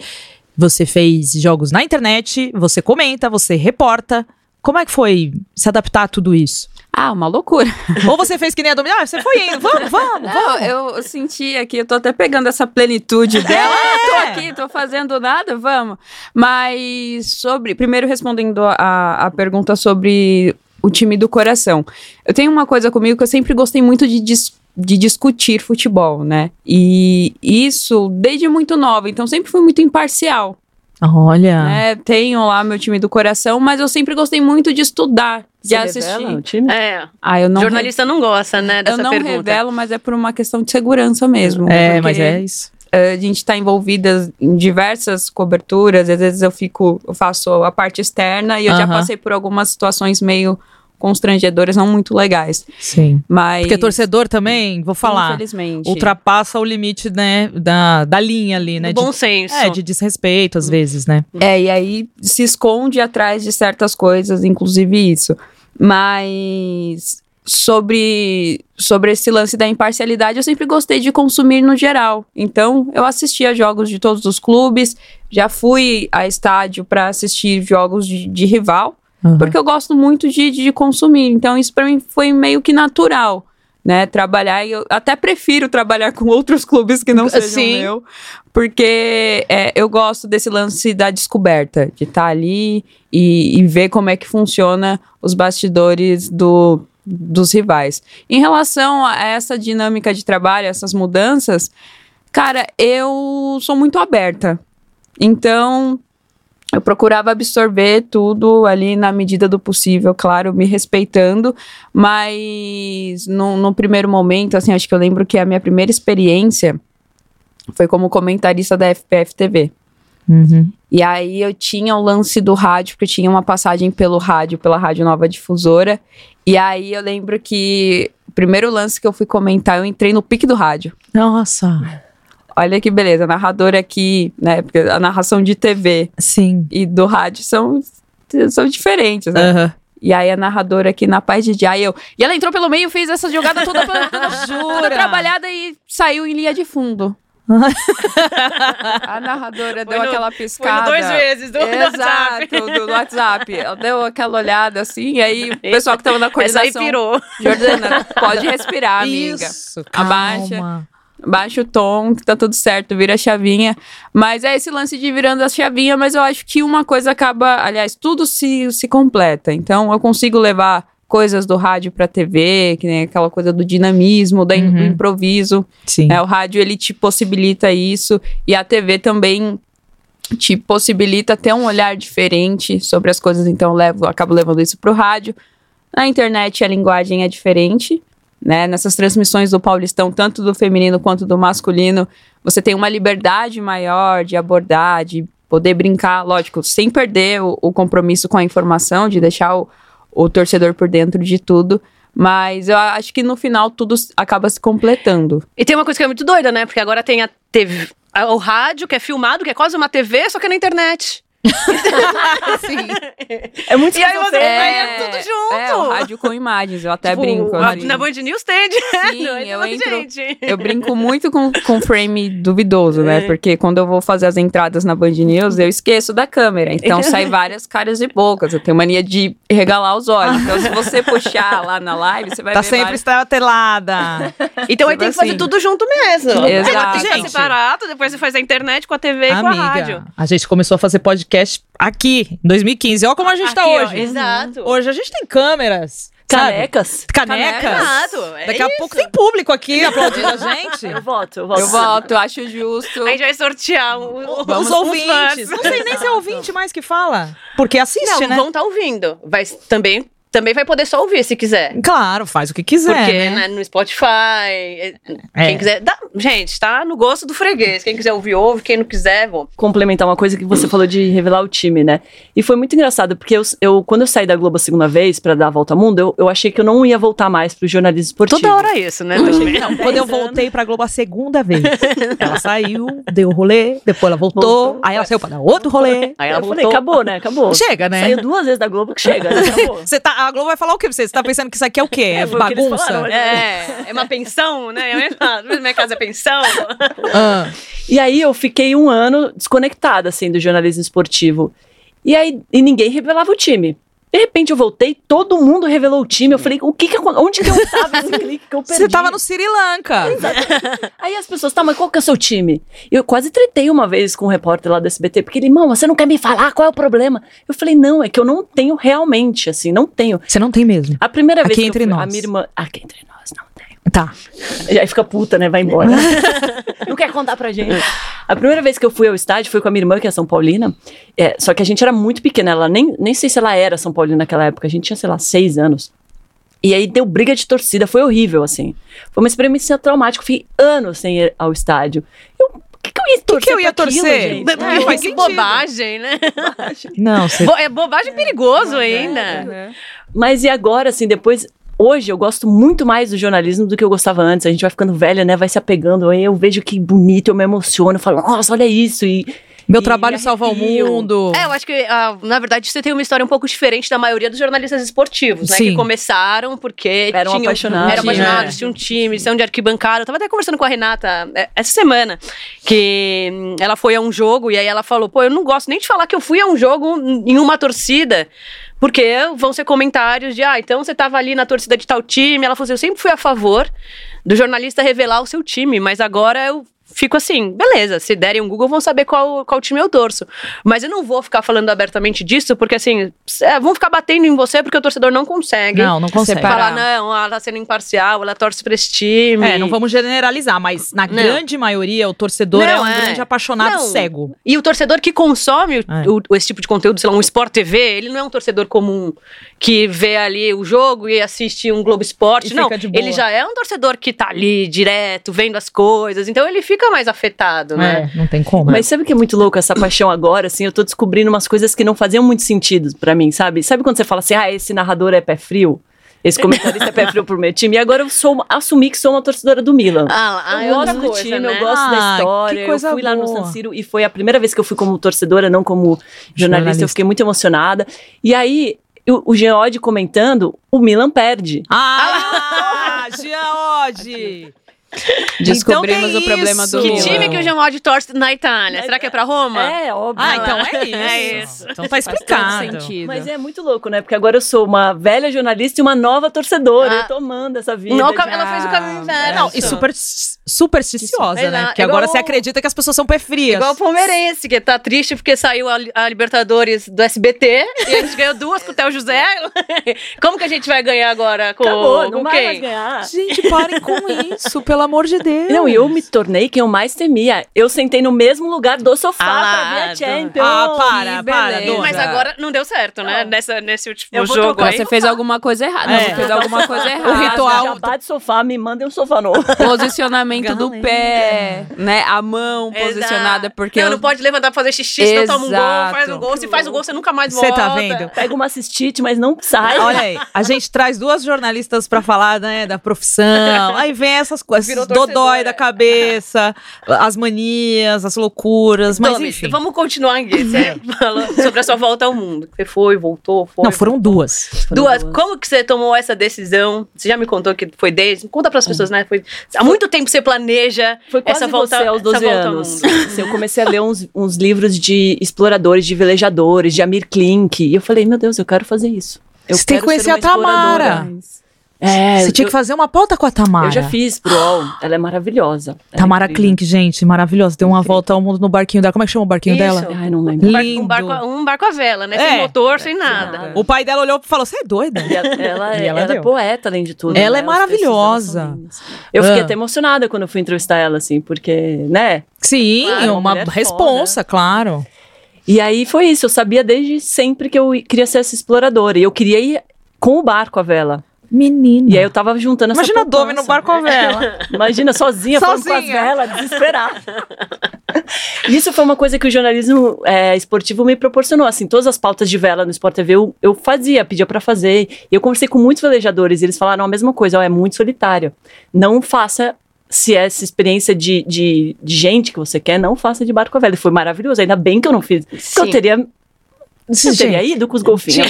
A: Você fez jogos na internet, você comenta, você reporta. Como é que foi se adaptar a tudo isso?
C: Ah, uma loucura.
A: Ou você fez que nem a Domingo, ah, você foi indo, vamos, vamos, vamos.
C: eu, eu senti aqui, eu tô até pegando essa plenitude dela.
A: É.
C: Ah, tô aqui, tô fazendo nada, vamos. Mas sobre. Primeiro respondendo a, a pergunta sobre o time do coração. Eu tenho uma coisa comigo que eu sempre gostei muito de, de discutir futebol, né? E isso desde muito nova, então sempre fui muito imparcial.
A: Olha.
C: né? Tenho lá meu time do coração, mas eu sempre gostei muito de estudar, de
D: Você
C: assistir.
D: revela o time?
B: É.
C: Ah, eu não
B: jornalista não gosta, né,
C: eu
B: dessa
C: não
B: pergunta.
C: revelo, mas é por uma questão de segurança mesmo.
A: É, mas é isso.
C: A gente está envolvida em diversas coberturas, às vezes eu fico, eu faço a parte externa e eu já
A: Aham.
C: passei por algumas situações meio constrangedoras, não muito legais.
A: Sim.
C: Mas.
A: Porque torcedor também, vou falar,
C: Infelizmente.
A: ultrapassa o limite, né, da, da linha ali, né?
B: Do bom
A: de,
B: senso.
A: é, de desrespeito às vezes, né?
C: É, e aí se esconde atrás de certas coisas, inclusive isso. Mas sobre, sobre esse lance da imparcialidade, eu sempre gostei de consumir no geral. Então, eu assistia jogos de todos os clubes, já fui a estádio para assistir jogos de, de rival,
A: Uhum.
C: porque eu gosto muito de, de consumir. Então, isso para mim foi meio que natural. Né, trabalhar, e eu até prefiro trabalhar com outros clubes que não sejam
A: Sim.
C: meu, porque é, eu gosto desse lance da descoberta, de estar ali e, e ver como é que funciona os bastidores do, dos rivais. Em relação a essa dinâmica de trabalho, essas mudanças, cara, eu sou muito aberta. Então, eu procurava absorver tudo ali na medida do possível, claro, me respeitando, mas no, no primeiro momento, assim, acho que eu lembro que a minha primeira experiência foi como comentarista da FPF TV.
A: Uhum.
C: E aí eu tinha o lance do rádio, porque eu tinha uma passagem pelo rádio, pela Rádio Nova Difusora. E aí eu lembro que o primeiro lance que eu fui comentar, eu entrei no pique do rádio.
A: Nossa.
C: Olha que beleza, narradora aqui, né? Porque a narração de TV
A: Sim.
C: e do rádio são, são diferentes, né?
A: Aham.
C: E aí a narradora aqui na paz de dia, eu. E ela entrou pelo meio, fez essa jogada toda, toda, toda, toda trabalhada e saiu em linha de fundo. a narradora
B: Foi
C: deu
B: no-
C: aquela
B: Foi
C: piscada.
B: no dois vezes do WhatsApp.
C: Exato, do WhatsApp. Ela deu aquela olhada assim, e aí o pessoal que tava na
B: Essa aí
C: coordenação.
B: pirou.
C: Jordana, pode respirar, amiga.
A: Isso.
C: Abaixa. Baixa o tom, que tá tudo certo, vira a chavinha. Mas é esse lance de virando a chavinha, mas eu acho que uma coisa acaba. Aliás, tudo se, se completa. Então eu consigo levar coisas do rádio pra TV, que nem aquela coisa do dinamismo, da in- do
A: Uhum.
C: improviso.
A: Sim.
C: É, o rádio ele te possibilita isso e a TV também te possibilita ter um olhar diferente sobre as coisas, então eu levo, eu acabo levando isso pro rádio. Na internet a linguagem é diferente, né? Nessas transmissões do Paulistão, tanto do feminino quanto do masculino, você tem uma liberdade maior de abordar, de poder brincar, lógico, sem perder o, o compromisso com a informação, de deixar o, o torcedor por dentro de tudo. Mas eu acho que no final tudo acaba se completando.
B: E tem uma coisa que é muito doida, né? Porque agora tem a TV, o rádio, que é filmado, que é quase uma TV, só que é na internet.
D: É muito
B: E aí você- é tudo junto.
C: É, o rádio com imagens, eu até
B: Tipo,
C: brinco.
B: Na Band News tem direto.
C: Sim,
B: Aí
C: eu entro-
B: gente.
C: Eu brinco muito com, com frame duvidoso, né?
B: É.
C: Porque quando eu vou fazer as entradas na Band News, eu esqueço da câmera. Então sai várias caras e bocas. Eu tenho mania de regalar os olhos. Então, se você puxar lá na live, você vai
A: Tá
C: ver
A: sempre
C: várias...
A: estatelada.
B: Então aí
C: Tipo
B: tem que fazer
C: assim.
B: tudo junto mesmo.
C: Exato.
B: Aí tem que
A: Gente.
B: separado, depois você faz a internet com a TV e com a rádio.
A: Amiga, a gente começou a fazer podcast aqui, em 2015. Olha como a gente tá
B: Aqui, ó,
A: hoje.
B: Exato.
A: Hoje a gente tem câmeras. sabe?
D: Canecas.
A: Canecas.
B: Exato. é
A: Daqui a
B: isso.
A: pouco tem público aqui aplaudindo a gente.
D: Eu voto, eu voto.
C: Eu voto, acho justo.
B: A gente vai sortear o- o-
A: Os ouvintes. Não sei nem se é ouvinte mais que fala. Porque assiste,
B: Não,
A: né?
B: vão estar ouvindo. Vai, também, também vai poder só ouvir se quiser.
A: Claro, faz o que quiser.
B: Porque
A: né?
B: né, no Spotify, é,
A: É.
B: quem quiser. dá- gente, tá no gosto do freguês. Quem quiser ouvir, ouve. Quem não quiser, vão.
D: complementar uma coisa que você falou de revelar o time, né? E foi muito engraçado, porque eu, eu- quando eu saí da Globo a segunda vez pra dar a volta ao mundo, eu, eu achei que eu não ia voltar mais pro jornalismo esportivo.
B: Toda hora isso, né? também.
A: Não, quando eu voltei pra Globo a segunda vez, ela saiu, deu o rolê, depois ela voltou,
D: Voltou.
A: aí ela saiu pra dar outro rolê.
B: Aí
D: eu
B: ela
D: falei,
B: voltou.
D: acabou, né? Acabou.
A: Chega, né?
D: Saiu duas vezes da Globo que chega, né? Acabou.
A: Você tá, a Globo vai falar o quê você? Você tá pensando que isso aqui é o quê? É,
D: eles
A: bagunça?
D: falaram,
B: É, é uma pensão, né? Eu minha casa é pensão.
A: Ah,
D: E aí eu fiquei um ano desconectada, assim, do jornalismo esportivo. E aí e ninguém revelava o time. De repente eu voltei, todo mundo revelou o time. Eu falei, o que que, onde que eu tava esse clique que eu perdi?
A: você tava no Sri Lanka.
D: Aí as pessoas, tá, mas qual que é o seu time? Eu quase tretei uma vez com um repórter lá do SBT, porque ele, irmão, você não quer me falar qual é o problema? Eu falei, não, é que eu não tenho realmente, assim, não tenho.
A: Você não tem mesmo.
D: A primeira vez
A: Aqui
D: que
A: entre
D: eu fui,
A: nós.
D: a minha irmã, aqui entre nós, não.
A: Tá.
D: E aí fica puta, né? Vai embora. não quer contar pra gente. A primeira vez que eu fui ao estádio foi com a minha irmã, que é São Paulina. É, só que a gente era muito pequena. Ela nem, nem sei se ela era São Paulina naquela época. A gente tinha, sei lá, seis anos. E aí deu briga de torcida. Foi horrível, assim. Foi uma experiência traumática. Eu fiquei anos sem ir ao estádio. Eu, o que, que eu ia torcer?
A: que eu ia
D: pra aquilo,
A: torcer?
D: gente?
A: É, faz
B: que
A: sentido.
B: bobagem, né?
A: Não, você...
B: Bo- É bobagem perigoso ainda.
C: Uhum.
D: Mas e agora, assim, depois. Hoje eu gosto muito mais do jornalismo do que eu gostava antes. A gente vai ficando velha, né? Vai se apegando. Aí eu vejo que bonito, eu me emociono. Eu falo, nossa, olha isso. E,
A: Meu trabalho salva o mundo.
B: É, eu acho que, ah, na verdade, você tem uma história um pouco diferente da maioria dos jornalistas esportivos, né?
A: Sim.
B: Que começaram porque
D: Eram
B: tinham,
D: apaixonados.
B: Eram apaixonados,
A: É.
B: tinham um time, são de arquibancada. Eu tava até conversando com a Renata é, essa semana, que hum, ela foi a um jogo e aí ela falou, pô, eu não gosto nem de falar que eu fui a um jogo em uma torcida, porque vão ser comentários de, ah, então você tava ali na torcida de tal time. Ela falou assim, eu sempre fui a favor do jornalista revelar o seu time, mas agora eu fico assim, beleza, se derem um Google vão saber qual, qual time eu torço. Mas eu não vou ficar falando abertamente disso, porque assim, é, vão ficar batendo em você porque o torcedor não consegue.
A: Não, não consegue.
B: Falar, não, ela tá sendo imparcial, ela torce pra esse time.
A: É, não vamos generalizar, mas na
B: Não.
A: grande maioria o torcedor é
B: Não,
A: um
B: é.
A: grande apaixonado
B: Não.
A: cego.
B: E o torcedor que consome
A: É.
B: o- esse tipo de conteúdo, sei lá, um Sport TV, ele não é um torcedor comum que vê ali o jogo e assiste um Globo Esporte.
A: E
B: Não, ele já é um torcedor que tá ali direto, vendo as coisas. Então ele fica mais afetado, né?
A: É, não tem como.
D: Mas sabe o que é muito louco essa paixão agora, assim? Eu tô descobrindo umas coisas que não faziam muito sentido pra mim, sabe? Sabe quando você fala assim, ah, esse narrador é pé frio? Esse comentarista é pé frio pro meu time? E agora eu sou, assumi que sou uma torcedora do Milan.
B: Ah, ah, é
D: eu
B: outra
D: gosto do
B: coisa,
D: time,
B: né?
D: eu gosto
A: Ah,
D: da
A: que
D: história.
A: coisa
D: eu fui lá no
A: boa.
D: San Siro e foi a primeira vez que eu fui como torcedora, não como jornalista.
A: Jornalista.
D: Eu fiquei muito emocionada. E aí, o, o Geode comentando, o Milan perde.
A: Ah, Giaodi!
C: Descobrimos
A: Então
C: o problema
A: isso.
C: do
B: Que
C: Milan.
B: time que o Giamodi torce na Itália? Será que é pra Roma?
D: É, óbvio.
A: Ah, então é isso.
B: É isso.
A: Então tá explicado.
C: sentido.
D: Mas é muito louco, né? Porque agora eu sou uma velha jornalista e uma nova torcedora.
B: Ah.
D: Eu tô amando essa vida.
B: Não,
D: de-
B: ela fez o caminho inverso.
A: Não, e super, supersticiosa, né?
B: Exato.
A: Porque
B: Igual
A: agora você
B: o-
A: acredita que as pessoas são pé frias.
B: Igual o palmeirense, que tá triste porque saiu a, a Libertadores do SBT e a gente ganhou duas com o Theo José. Como que a gente vai ganhar agora com,
D: Acabou,
B: com
D: não vai
B: quem?
D: mais ganhar.
A: Gente, parem com isso, pelo amor de Deus.
D: Não, e eu me tornei quem eu mais temia. Eu sentei no mesmo lugar do sofá
B: Ah,
D: pra ver a Champions.
A: Ah, para, para, dona.
B: Mas agora não deu certo, né?
D: Não.
B: Nessa, nesse último
D: Eu vou
B: jogo
D: trocar.
B: aí.
C: Você fez alguma coisa errada.
A: É.
C: Não, você fez alguma coisa errada.
A: O ritual-
D: Já bate sofá, me mandem um sofá novo.
C: Posicionamento do pé, né? A mão
B: Exato.
C: posicionada, porque.
B: Não,
C: eu-
B: não pode levantar pra fazer xixi, senão toma um gol,
C: Exato.
B: faz o gol. Se faz o gol, você nunca mais volta.
A: Você tá vendo?
D: Pega uma cistite, mas não sai.
A: Olha aí, a gente traz duas jornalistas pra falar, né, da profissão. Aí vem essas coisas,
B: Virou
A: dodói
B: torcedora.
A: da cabeça, as manias, as loucuras, mas
B: Domi,
A: enfim.
B: Vamos continuar aqui. Você falou sobre a sua volta ao mundo. Você foi, voltou, foi.
A: Não, foram duas.
B: Duas, como que você tomou essa decisão? Você já me contou que foi desde. Conta
A: Hum.
B: pras pessoas, né? Foi, há muito tempo você planeja
D: Foi quase
B: essa volta,
D: você aos 12
B: essa volta ao
D: anos.
B: mundo.
D: Assim, eu comecei a ler uns, uns livros de exploradores, de velejadores, de Amir Klink. E eu falei, meu Deus, eu quero fazer isso. Eu
A: Você tem que conhecer a Tamara.
D: exploradora. É,
A: Você tinha
D: eu,
A: que fazer uma pauta com a Tamara.
D: eu já fiz pro UOL. Ela é maravilhosa. Ela é
A: Tamara
D: incrível.
A: Klink, gente, maravilhosa. Deu uma volta ao mundo no barquinho dela. Como é que chama o barquinho
B: Isso.
A: dela?
D: Ai, não lembro.
B: Um barco,
A: Lindo.
B: um, barco, um barco à vela, né?
A: É.
B: Sem motor, sem nada.
A: O pai dela olhou e falou: Você é doida?
D: E ela, ela,
A: E
D: é-
A: ela
D: ela é poeta, além de tudo.
A: Ela é
D: né? Dela
A: maravilhosa.
D: lindos. Eu fiquei
A: Ah.
D: até emocionada quando eu fui entrevistar ela, assim, porque, né?
A: Sim,
D: Claro, uma
A: uma responsa, claro.
D: E aí foi isso, eu sabia desde sempre que eu queria ser essa exploradora. E eu queria ir com o barco à vela.
A: Menina.
D: E aí eu tava juntando essa
A: Imagina a
D: poupança.
A: Domi no barco à vela.
D: Imagina, sozinha, falando com as
A: Sozinha.
D: velas, desesperada. Isso foi uma coisa que o jornalismo é, esportivo me proporcionou. Assim, todas as pautas de vela no Sport TV eu, eu fazia, pedia pra fazer. E eu conversei com muitos velejadores e eles falaram a mesma coisa: ó, é muito solitário. Não faça. Se é essa experiência de, de, de gente que você quer, não faça de barco à vela. E foi maravilhoso. Ainda bem que eu não fiz. Porque eu
B: Sim.
D: Teria, eu teria
A: Gente,
D: ido com os golfinhos.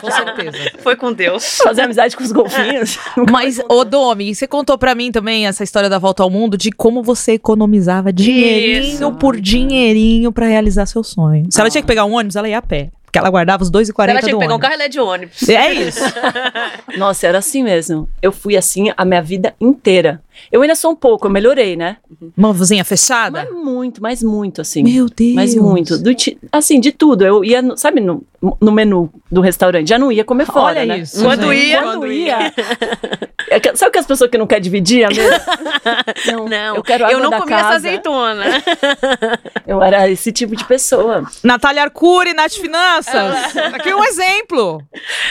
A: com certeza.
B: Foi com Deus.
D: Fazer amizade com os golfinhos.
A: Mas, ô Domi, você contou pra mim também essa história da volta ao mundo de como você economizava dinheirinho
B: Isso.
A: por dinheirinho pra realizar seu sonho. Se ela tinha que pegar um ônibus, ela ia a pé. Porque ela guardava os 2,40
B: Se ela tinha
A: do
B: que pegar um
A: ônibus.
B: carro, ela é de ônibus.
A: É isso.
D: Nossa, era assim mesmo. Eu fui assim a minha vida inteira. Eu ainda sou um pouco, eu melhorei, né?
A: Uma vizinha fechada?
D: Mas muito, mas muito, assim.
A: Meu Deus.
D: Mas muito. Do assim, de tudo. Eu ia, no- sabe, no, no menu do restaurante, já não ia comer fora,
A: Olha
D: né?
A: isso,
B: Quando
A: gente.
B: ia-
D: Quando ia. É que- sabe que as pessoas que não querem dividir a mesa? Não,
B: Não,
D: eu quero água
B: eu não
D: da
B: comia essa azeitona.
D: Eu era esse tipo de pessoa.
A: Natália Arcuri, Nath Finanças. Aqui um exemplo.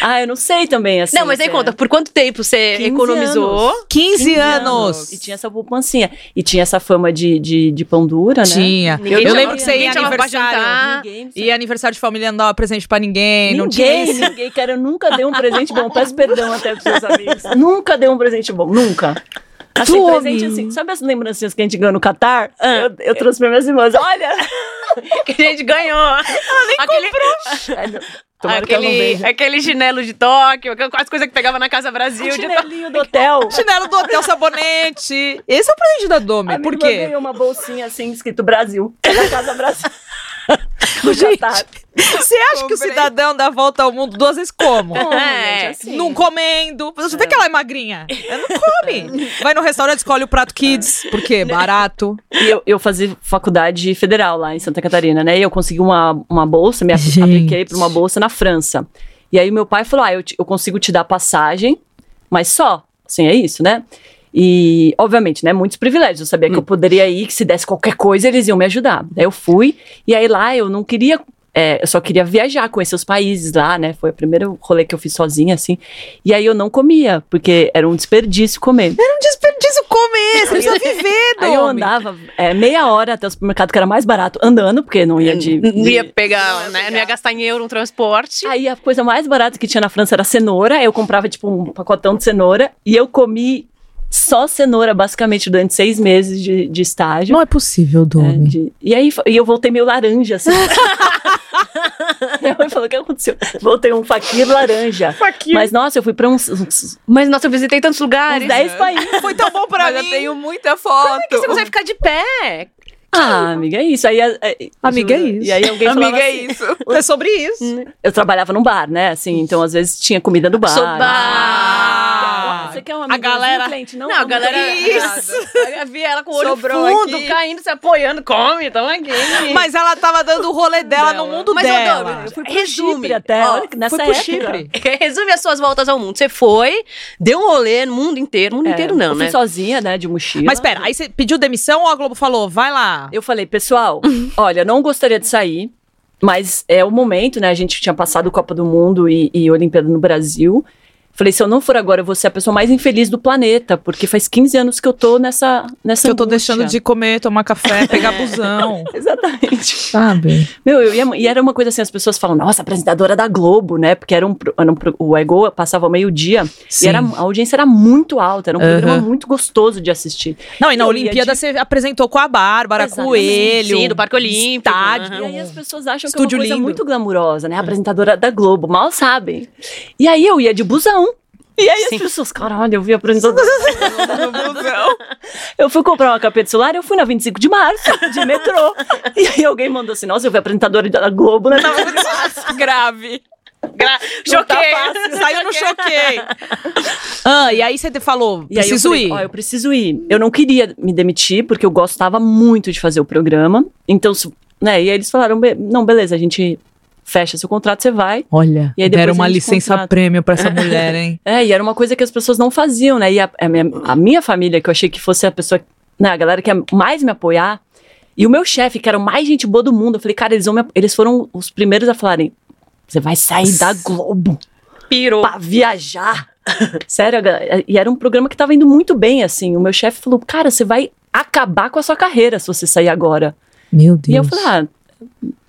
D: Ah, eu não sei também, assim.
B: Não, mas aí
D: é-
B: conta, por quanto tempo você
D: 15
B: economizou?
D: anos.
A: 15,
D: 15
A: anos.
D: E tinha essa poupancinha. E tinha essa fama de, de, de pão dura, né?
A: Tinha.
B: Ninguém
A: Eu lembro que você ia
B: ninguém
A: aniversário.
B: jantar.
D: Ninguém,
A: E aniversário de família não dava presente pra ninguém. Não tinha
D: Ninguém, ninguém, cara, eu nunca dei um presente bom. Peço perdão até pros seus amigos. nunca dei um presente bom, nunca. Assim, presente assim, sabe as lembrancinhas que a gente ganhou no Catar? Eu, eu trouxe pra minhas irmãs. Olha!
B: Que a gente ganhou. Ela nem aquele,
D: não, Tomara que ela não
B: aquele,
D: veja.
B: aquele chinelo de Tóquio, as coisas que pegava na Casa Brasil.
D: O
B: de
D: chinelinho do hotel.
A: Chinelo do hotel, sabonete. Esse é o presente da Domi.
D: A
A: Por quê?
D: ganhou uma bolsinha assim, escrito Brasil. Da Casa Brasil.
A: Gente,
D: Catar.
A: Você acha que o
C: Comprei.
A: cidadão dá a volta ao mundo duas vezes como?
D: Como,
B: É,
D: assim.
A: Não comendo. Você vê que ela é magrinha. Ela não come. Vai no restaurante, escolhe o prato kids. Por quê? Barato.
D: E eu, eu fazia faculdade federal lá em Santa Catarina, né? E eu consegui uma, uma bolsa, me
A: Gente.
D: apliquei para uma bolsa na França. E aí meu pai falou: Ah, eu, te- eu consigo te dar passagem, mas só. Assim, é isso, né? E, obviamente, né? Muitos privilégios. Eu sabia que eu poderia ir, que se desse qualquer coisa, eles iam me ajudar. Daí eu fui, e aí lá eu não queria. é, eu só queria viajar, conhecer os países lá, né? Foi o primeiro rolê que eu fiz sozinha, assim. E aí eu não comia, porque era um desperdício comer.
A: Era um desperdício comer. Você precisa viver.
D: Aí eu andava é, meia hora até o supermercado, que era mais barato, andando, porque não ia de.
B: Não ia pegar, né? Não ia gastar em euro um transporte.
D: Aí a coisa mais barata que tinha na França era cenoura. Eu comprava, tipo, um pacotão de cenoura e eu comi só cenoura, basicamente, durante seis meses de, de estágio.
A: Não é possível,
D: É,
A: Domi.
D: de- e aí e eu voltei meio laranja, assim. Minha mãe falou: o que aconteceu? Voltei um faquinha laranja. Mas, nossa, eu fui pra uns, uns,
B: Mas, nossa, eu visitei tantos lugares.
D: uns 10 países.
A: Foi tão bom pra
C: Mas
A: mim.
C: eu tenho muita foto.
B: Por que você consegue ficar de pé?
D: Ah, amiga, é isso. Aí, é- é-
A: Amiga, é isso.
D: E aí alguém
C: Amiga, é
D: assim,
C: isso.
A: É sobre isso.
D: Eu trabalhava num bar, né? Assim, então às vezes tinha comida do bar.
B: Sou bar.
D: Ah, Você quer uma
A: a galera-
D: cliente? Não,
B: Não, a galera.
A: Isso.
B: Eu vi ela com o olho
C: Sobrou
B: fundo,
C: aqui.
B: caindo, se apoiando. Come, toma aqui.
A: Mas ela tava dando o rolê dela, no mundo
B: Mas,
A: dela.
B: Domi,
D: Eu fui pro
B: Resume.
D: Chipre até,
B: Ó,
D: nessa
A: foi pro
D: época.
A: Chipre.
B: Resume as suas voltas ao mundo. Você foi, deu um rolê no mundo inteiro. Mundo
D: É,
B: inteiro não,
D: eu fui
B: né?
D: sozinha, né, de mochila.
A: Mas pera, aí você pediu demissão ou a Globo falou, vai lá?
D: Eu falei, pessoal, olha, não gostaria de sair, mas é o momento, né? A gente tinha passado Copa do Mundo e, e Olimpíada no Brasil. Falei, se eu não for agora, eu vou ser a pessoa mais infeliz do planeta, porque faz 15 anos que eu tô nessa nessa
A: Que eu tô
D: angústia.
A: deixando de comer, tomar café, pegar busão.
D: Exatamente.
A: Sabe?
D: Meu, eu ia, e era uma coisa assim, as pessoas falam, nossa, apresentadora da Globo, né? Porque era um, era um o Ego passava ao meio-dia e era, a audiência era muito alta, era um programa
A: Aham.
D: muito gostoso de assistir.
A: Não, e na
D: Eu
A: Olimpíada
D: de-
A: você apresentou com a Bárbara,
D: Exatamente.
A: Coelho.
B: Sim, do Parque Olímpico.
A: Estádio.
B: Aham.
D: E aí as pessoas acham
A: Estúdio
D: que é uma coisa
A: lindo.
D: muito glamurosa, né? A apresentadora da Globo, mal sabem. E aí eu ia de busão. E aí
B: Sim.
D: as pessoas, caralho, eu vi a do busão. Eu fui comprar uma capeta de celular, eu fui na 25 de março, de metrô. E aí alguém mandou assim, nossa, eu vi a apresentadora da Globo né? na 25 de março.
C: Grave.
B: Gra-
D: Não tá
B: Choquei.
D: fácil.
A: Saiu no choquei. ah, e aí você falou,
D: E aí eu
A: preciso
D: falei,
A: ir.
D: Ó, eu preciso ir. Eu não queria me demitir, porque eu gostava muito de fazer o programa. Então, né, e aí eles falaram, "Be- não, beleza, a gente fecha seu contrato, você vai.
A: Olha,
D: E aí depois
A: deram
D: a
A: uma licença
D: contrata.
A: prêmio pra essa mulher, hein?
D: É, e era uma coisa que as pessoas não faziam, né? E a, a minha, a minha família, que eu achei que fosse a pessoa, né, a galera que ia mais me apoiar, e o meu chefe, que era o mais gente boa do mundo, eu falei, cara, eles, vão me, eles foram os primeiros a falarem: você vai sair da Globo
B: Pirou.
D: pra viajar. Sério, e era um programa que tava indo muito bem, assim. O meu chefe falou, cara, você vai acabar com a sua carreira se você sair agora.
A: Meu Deus.
D: E eu falei, ah,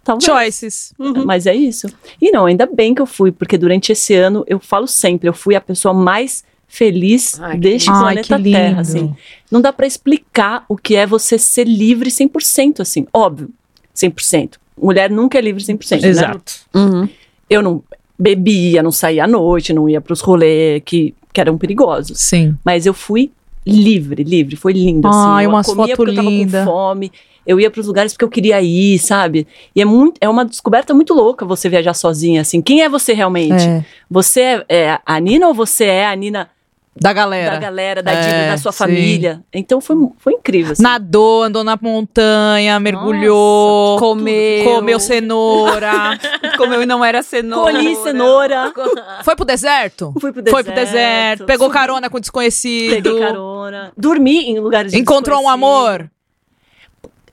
D: talvez.
A: Choices.
D: Mas é isso. E não, ainda bem que eu fui, porque durante esse ano, eu falo sempre, eu fui a pessoa mais feliz
B: Ai,
D: deste
A: Ai,
D: planeta
A: lindo.
D: Terra, assim. Não dá pra explicar o que é você ser livre 100%, assim. Óbvio, 100%. Mulher nunca é livre 100%, né?
A: Exato.
C: Uhum.
D: Eu não bebia, não saía à noite, não ia pros rolês que, que eram perigosos.
A: Sim.
D: Mas eu fui livre, livre. Foi lindo, assim.
A: Ai,
D: eu
A: umas
D: comia
A: foto
D: porque eu tava
A: linda.
D: com fome. Eu ia pros lugares porque eu queria ir, sabe? E é, muito, é uma descoberta muito louca você viajar sozinha, assim. Quem é você realmente?
A: É.
D: Você é, é a Nina ou você é a Nina
A: Da galera.
D: da galera, da,
A: É,
D: da sua
A: sim.
D: família? Então foi, foi incrível, assim.
A: Nadou, andou na montanha, mergulhou,
C: Comeu.
A: comeu cenoura.
C: Comeu e não era cenoura.
D: Colhi cenoura.
A: Foi pro deserto?
D: Fui pro
A: Foi pro deserto, pegou
D: subi-
A: carona com desconhecido.
D: Peguei carona. Dormi em lugares
A: Encontrou um amor?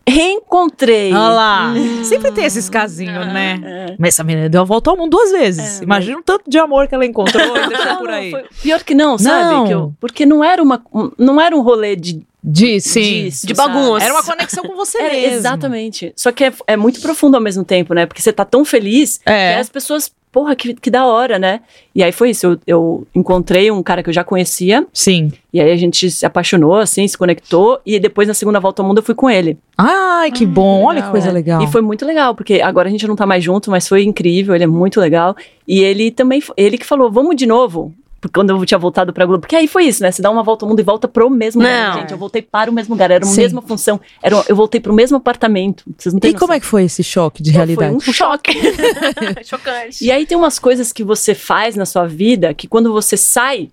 D: Reencontrei.
A: Olha lá. Sempre tem esses casinhos, né?
D: É.
A: Mas essa menina deu a volta ao mundo duas vezes.
D: É,
A: Imagina o tanto de amor que ela encontrou e deixou por aí.
D: foi- pior que não, sabe?
A: Não.
D: Que eu- porque não era, uma, um- não era um rolê de,
A: De, sim.
D: disso,
B: de
D: sabe?
B: bagunça.
A: Era uma conexão com você
D: Era-
A: mesmo.
D: Exatamente. Só que é, é muito profundo ao mesmo tempo, né? Porque você tá tão feliz
A: É.
D: que as pessoas, porra, que, que da hora, né? E aí foi isso. Eu, eu encontrei um cara que eu já conhecia,
A: Sim.
D: e aí a gente se apaixonou, assim, se conectou, e depois na segunda volta ao mundo eu fui com ele.
A: Ai, que bom. Olha que
C: legal,
A: coisa
C: é.
A: legal.
D: E foi muito legal, porque agora a gente não tá mais junto, mas foi incrível, ele é muito legal. E ele também, ele que falou, vamos de novo. Porque quando eu tinha voltado pra Globo, porque aí foi isso, né? Você dá uma volta ao mundo e volta pro mesmo lugar.
B: Não.
D: Gente, eu voltei para o mesmo lugar, era a
A: Sim.
D: mesma função. Era, eu voltei pro mesmo apartamento. Vocês não têm
A: E como é que foi esse choque de
D: Foi
A: realidade?
D: um choque.
B: Chocante.
D: E aí tem umas coisas que você faz na sua vida que quando você sai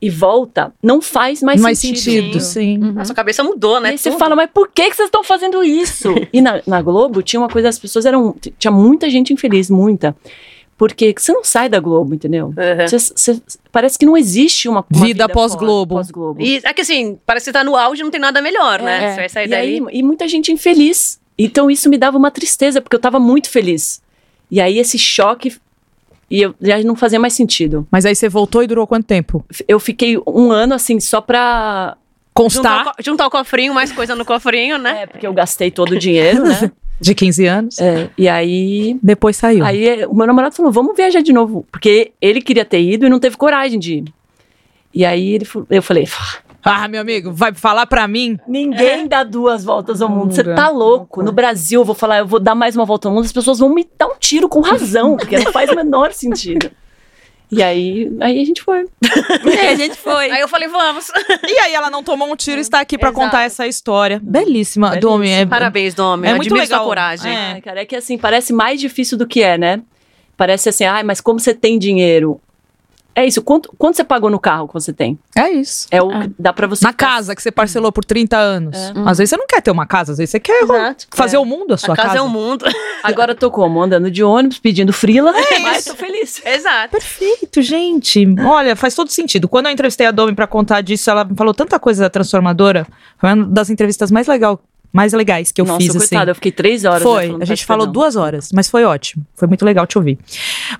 D: e volta, não faz mais,
A: Mais
D: sentido.
A: sentido, sim.
C: Uhum.
B: A sua cabeça mudou,
D: E
B: né?
D: aí você fala, mas por que, que vocês estão fazendo isso? e na, na Globo tinha uma coisa, as pessoas eram. Tinha muita gente infeliz, muita. Porque você não sai da Globo, entendeu?
B: Uhum.
D: Você- você- parece que não existe uma, uma
A: Vida pós-Globo.
D: fora, Pós-Globo.
B: E é que assim, parece que você tá no auge e não tem nada melhor, né?
D: É,
B: Você vai sair
D: e,
B: daí.
D: aí, e muita gente infeliz. Então isso me dava uma tristeza, porque eu tava muito feliz. E aí esse choque. E eu já não fazia mais sentido.
A: Mas aí você voltou e durou quanto tempo?
D: Eu fiquei um ano assim, só pra.
A: Constar
B: Juntar, o co- juntar o cofrinho, mais coisa no cofrinho, né?
D: É, porque eu gastei todo o dinheiro, né?
A: de 15 anos.
D: É, e aí.
A: Depois saiu.
D: Aí eh, o meu namorado falou: vamos viajar de novo. Porque ele queria ter ido e não teve coragem de ir. E aí ele, eu falei:
A: Ah, meu amigo, vai falar pra mim?
D: ninguém dá duas voltas ao mundo. Você tá louco. No Brasil, eu vou falar, eu vou dar mais uma volta ao mundo, as pessoas vão me dar um tiro com razão, porque não faz o menor sentido. E aí, aí a gente foi.
C: E a gente foi.
B: Aí eu falei, vamos.
A: E aí ela não tomou um tiro e está aqui pra
D: Exato.
A: contar essa história. Belíssima,
D: Belíssima.
A: Domi. É,
B: Parabéns, Domi.
A: É
B: Eu
A: muito
B: admiro
A: legal.
B: sua coragem.
A: É.
D: Ai, cara, é que assim, parece mais difícil do que é, né? Parece assim, ai, mas como você tem dinheiro? É isso. Quanto, quanto você pagou no carro que você tem?
A: É isso.
D: É o que dá pra você.
A: Na
D: ficar-
A: casa que você parcelou por 30 anos.
D: É.
A: Às vezes você não quer ter uma casa, às vezes você quer
B: Exato.
A: fazer
B: É.
A: o mundo a sua
B: a casa,
A: casa.
B: é o mundo.
D: Agora eu tô como? Andando de ônibus, pedindo frila, mas tô feliz.
B: Exato.
A: Perfeito, gente. Olha, faz todo sentido. Quando eu entrevistei a Domi pra contar disso, ela me falou tanta coisa transformadora. Foi uma das entrevistas mais, legal, mais legais que eu
D: Nossa,
A: fiz,
D: coitada,
A: assim.
D: eu fiquei três horas. né,
A: Foi,
D: falando
A: a gente falou
D: não.
A: duas horas, mas foi ótimo. Foi muito legal te ouvir.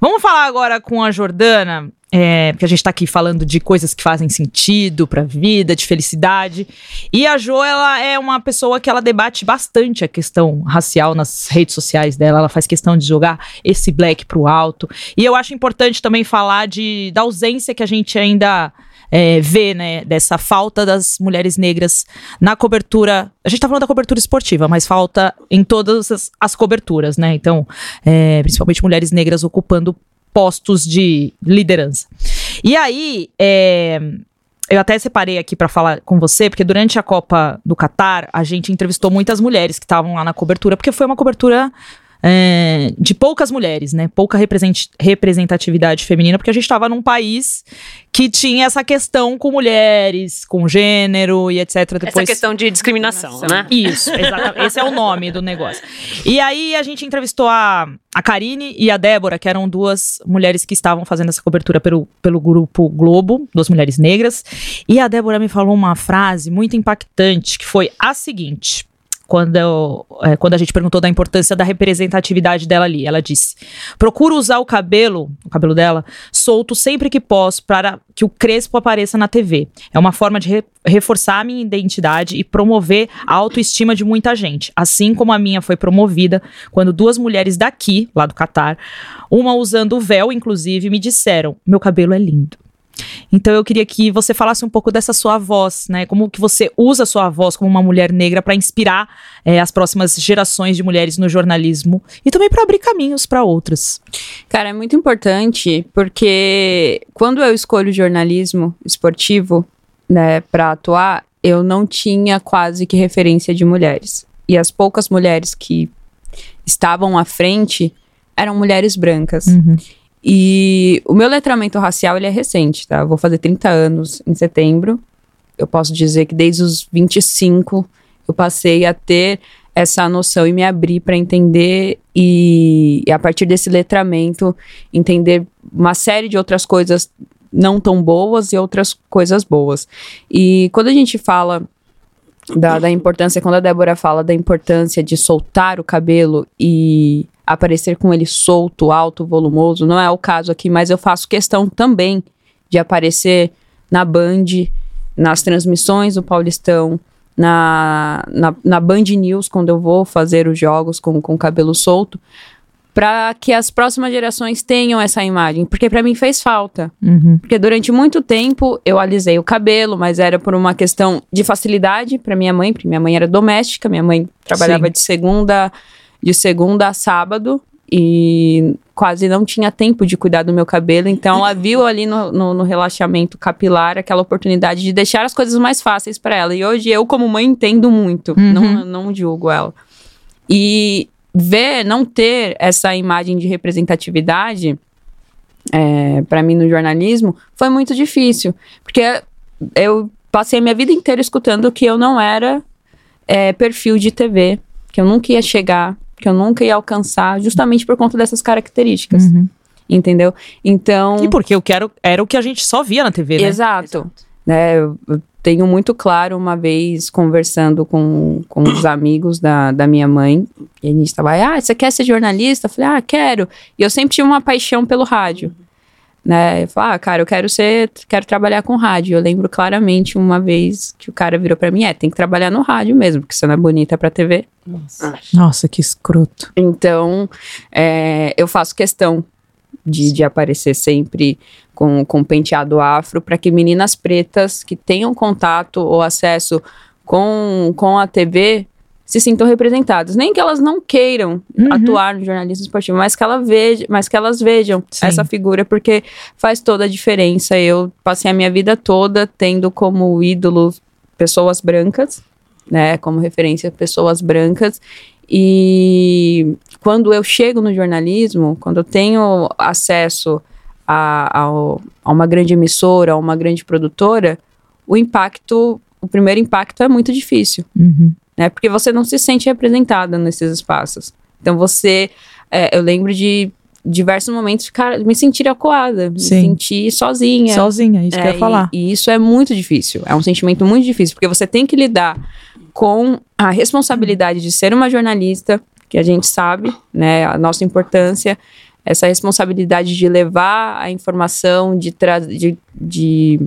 A: Vamos falar agora com a Jordana, é, porque a gente tá aqui falando de coisas que fazem sentido pra vida, de felicidade. E a Jo, ela é uma pessoa que ela debate bastante a questão racial nas redes sociais dela. Ela faz questão de jogar esse black pro alto. E eu acho importante também falar de, da ausência que a gente ainda é, vê, né, dessa falta das mulheres negras na cobertura. A gente tá falando da cobertura esportiva, mas falta em todas as, as coberturas, né? Então, é, principalmente mulheres negras ocupando postos de liderança. E aí, é, eu até separei aqui pra falar com você, porque durante a Copa do Catar, a gente entrevistou muitas mulheres que estavam lá na cobertura, porque foi uma cobertura é, de poucas mulheres, né? Pouca represent- representatividade feminina, porque a gente estava num país que tinha essa questão com mulheres, com gênero e etc.
B: Essa
A: Depois...
B: questão de discriminação, né?
A: Isso, exatamente. Esse é o nome do negócio. E aí a gente entrevistou a, a Karine e a Débora, que eram duas mulheres que estavam fazendo essa cobertura pelo, pelo grupo Globo, duas mulheres negras. E a Débora me falou uma frase muito impactante, que foi a seguinte. Quando, eu- é, quando a gente perguntou da importância da representatividade dela ali, ela disse: procuro usar o cabelo, o cabelo dela, solto sempre que posso para que o crespo apareça na TV. É uma forma de re- reforçar a minha identidade e promover a autoestima de muita gente. Assim como a minha foi promovida quando duas mulheres daqui, lá do Catar, uma usando o véu, inclusive, me disseram: meu cabelo é lindo. Então eu queria que você falasse um pouco dessa sua voz, né? Como que você usa a sua voz como uma mulher negra para inspirar eh, as próximas gerações de mulheres no jornalismo e também para abrir caminhos para outras.
C: Cara, é muito importante porque quando eu escolho jornalismo esportivo, né, para atuar, eu não tinha quase que referência de mulheres. E as poucas mulheres que estavam à frente eram mulheres brancas. E o meu letramento racial ele é recente, tá? Eu vou fazer 30 anos em setembro. Eu posso dizer que desde os 25 eu passei a ter essa noção e me abrir para entender e, e a partir desse letramento entender uma série de outras coisas não tão boas e outras coisas boas. E quando a gente fala da, da importância, quando a Débora fala da importância de soltar o cabelo e aparecer com ele solto, alto, volumoso, não é o caso aqui, mas eu faço questão também de aparecer na Band, nas transmissões do Paulistão, na, na, na Band News, quando eu vou fazer os jogos com, com cabelo solto, para que as próximas gerações tenham essa imagem, porque para mim fez falta. Porque durante muito tempo eu alisei o cabelo, mas era por uma questão de facilidade para minha mãe, porque minha mãe era doméstica, minha mãe trabalhava
A: Sim.
C: de segunda de segunda a sábado e quase não tinha tempo de cuidar do meu cabelo, então ela viu ali no, no, no relaxamento capilar aquela oportunidade de deixar as coisas mais fáceis para ela. E hoje eu, como mãe, entendo muito,
A: Uhum.
C: não, não julgo ela. E ver, não ter essa imagem de representatividade é, para mim no jornalismo foi muito difícil, porque eu passei a minha vida inteira escutando que eu não era é, perfil de TV, que eu nunca ia chegar, que eu nunca ia alcançar, justamente por conta dessas características, entendeu? Então,
A: E porque eu quero era o que a gente só via na TV, né?
C: exato, né? Eu, eu tenho muito claro uma vez conversando com, com os amigos da, da minha mãe, e a gente estava, ah, você quer ser jornalista? Eu falei, ah, quero. E eu sempre tive uma paixão pelo rádio. Né? Eu falei, ah, cara, eu quero ser, quero trabalhar com rádio. Eu lembro claramente uma vez que o cara virou pra mim, é, tem que trabalhar no rádio mesmo, porque você não é bonita pra TV.
A: Nossa, que escroto.
C: Então, é, eu faço questão de, de aparecer sempre com, com penteado afro para que meninas pretas que tenham contato ou acesso com, com a TV se sintam representadas. Nem que elas não queiram
A: Uhum.
C: atuar no jornalismo esportivo, mas que, ela veja, mas que elas vejam
A: Sim.
C: essa figura, porque faz toda a diferença. Eu passei a minha vida toda tendo como ídolo pessoas brancas, né, como referência pessoas brancas, e quando eu chego no jornalismo, quando eu tenho acesso a, a, a uma grande emissora, a uma grande produtora, o impacto, o primeiro impacto é muito difícil,
A: Uhum.
C: Né? Porque você não se sente representada nesses espaços. Então você, é, eu lembro de diversos momentos ficar, me sentir acuada, me
A: Sim.
C: sentir sozinha.
A: Sozinha, isso que eu
C: É,
A: ia falar.
C: E, e isso é muito difícil. É um sentimento muito difícil, porque você tem que lidar com a responsabilidade de ser uma jornalista, que a gente sabe, né, a nossa importância, essa responsabilidade de levar a informação, de, de, de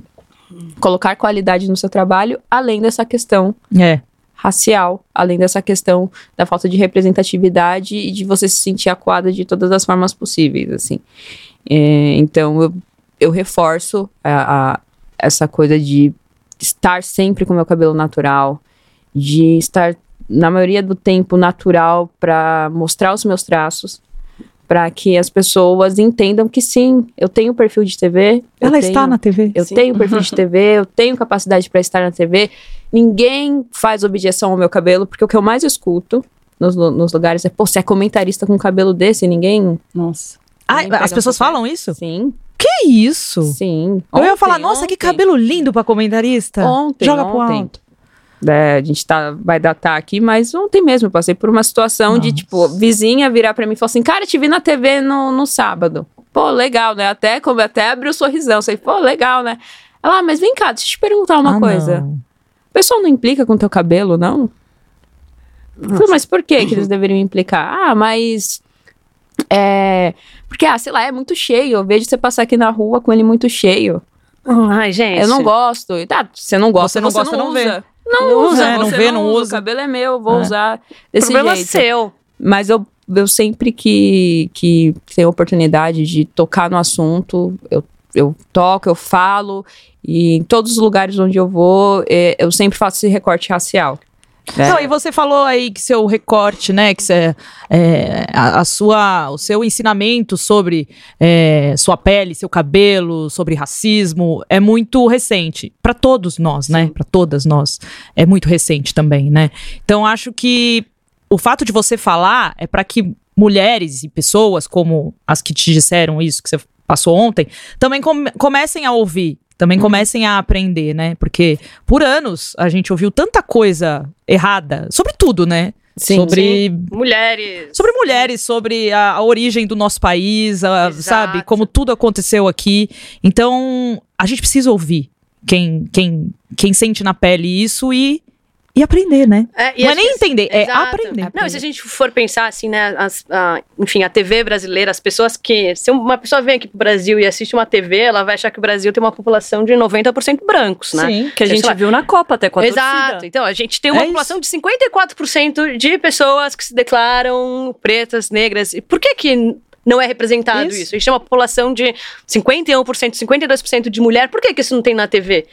C: colocar qualidade no seu trabalho, além dessa questão
A: É.
C: racial, além dessa questão da falta de representatividade e de você se sentir acuada de todas as formas possíveis, assim. É, então, eu, eu reforço a, a- essa coisa de estar sempre com o meu cabelo natural, de estar, na maioria do tempo, natural para mostrar os meus traços, para que as pessoas entendam que sim, eu tenho perfil de TV.
A: Ela
C: tenho-
A: está na TV.
C: eu
D: Sim.
C: tenho perfil de TV, eu tenho capacidade para estar na TV. Ninguém faz objeção ao meu cabelo, porque o que eu mais escuto nos, nos lugares é, pô, você é comentarista com cabelo desse, ninguém.
D: Nossa.
A: Ah,
C: ninguém pega
A: as pessoas
C: pé.
A: falam isso?
C: Sim,
A: Que isso?
C: sim.
A: eu ia falar, nossa, que
C: ontem.
A: cabelo lindo pra comentarista.
C: Ontem,
A: Joga pro
C: ontem.
A: alto.
C: É, a gente tá, vai datar aqui, mas ontem mesmo eu passei por uma situação de,
A: Nossa.
C: tipo, vizinha virar pra mim e falar assim, cara, te vi na TV no, no sábado. Pô, legal, né? Até, como, até abriu o sorrisão. Falei, pô, legal, né? Ela, ah, mas vem cá, deixa eu te perguntar uma
A: Ah,
C: coisa.
A: não.
C: O pessoal não implica com teu cabelo, não? Falei, mas por que que eles deveriam implicar? Ah, mas... É... Porque, ah, sei lá, é muito cheio. Eu vejo você passar aqui na rua com ele muito cheio.
B: Ai, gente.
C: Eu não gosto. E Tá, você não gosta,
A: Você não gosta, não vê.
C: usa. Não,
A: Não
C: usa,
A: é, não
C: você
A: vê, não usa.
C: O cabelo é meu, eu vou
A: É.
C: usar
B: O
C: desse
B: problema é
C: jeito.
B: seu.
C: Mas eu, eu sempre que, que tenho oportunidade de tocar no assunto, eu, eu toco, eu falo. E em todos os lugares onde eu vou, eh, eu sempre faço esse recorte racial. É.
A: Não, e você falou aí que seu recorte, né, que você, é, a, a sua, o seu ensinamento sobre é, sua pele, seu cabelo, sobre racismo é muito recente para todos nós, né, para todas nós é muito recente também, né. Então acho que o fato de você falar é para que mulheres e pessoas como as que te disseram isso que você passou ontem também come- comecem a ouvir. Também comecem a aprender, né? Porque por anos a gente ouviu tanta coisa errada sobre tudo, né?
C: Sim,
A: sobre
B: Mulheres.
A: sobre mulheres, sobre a, a origem do nosso país, a- sabe? Como tudo aconteceu aqui. Então, a gente precisa ouvir quem, quem, quem sente na pele isso e, e aprender, né?
B: É, e
A: Não é nem
B: que-
A: entender, é
B: Exato.
A: aprender.
B: Não, e se a gente for pensar assim, né, as- a- enfim, a TV brasileira, as pessoas que. Se uma pessoa vem aqui pro Brasil e assiste uma TV, ela vai achar que o Brasil tem uma população de 90% brancos, né?
A: Sim.
D: Que a gente
B: lá.
D: viu na Copa até com a
B: Exato.
D: torcida.
B: Então, a gente tem uma
A: É
B: população de 54% de pessoas que se declaram pretas, negras. E por que que não é representado
A: Isso.
B: isso? A gente tem uma população de 51%, 52% de mulher. Por que que isso não tem na TV?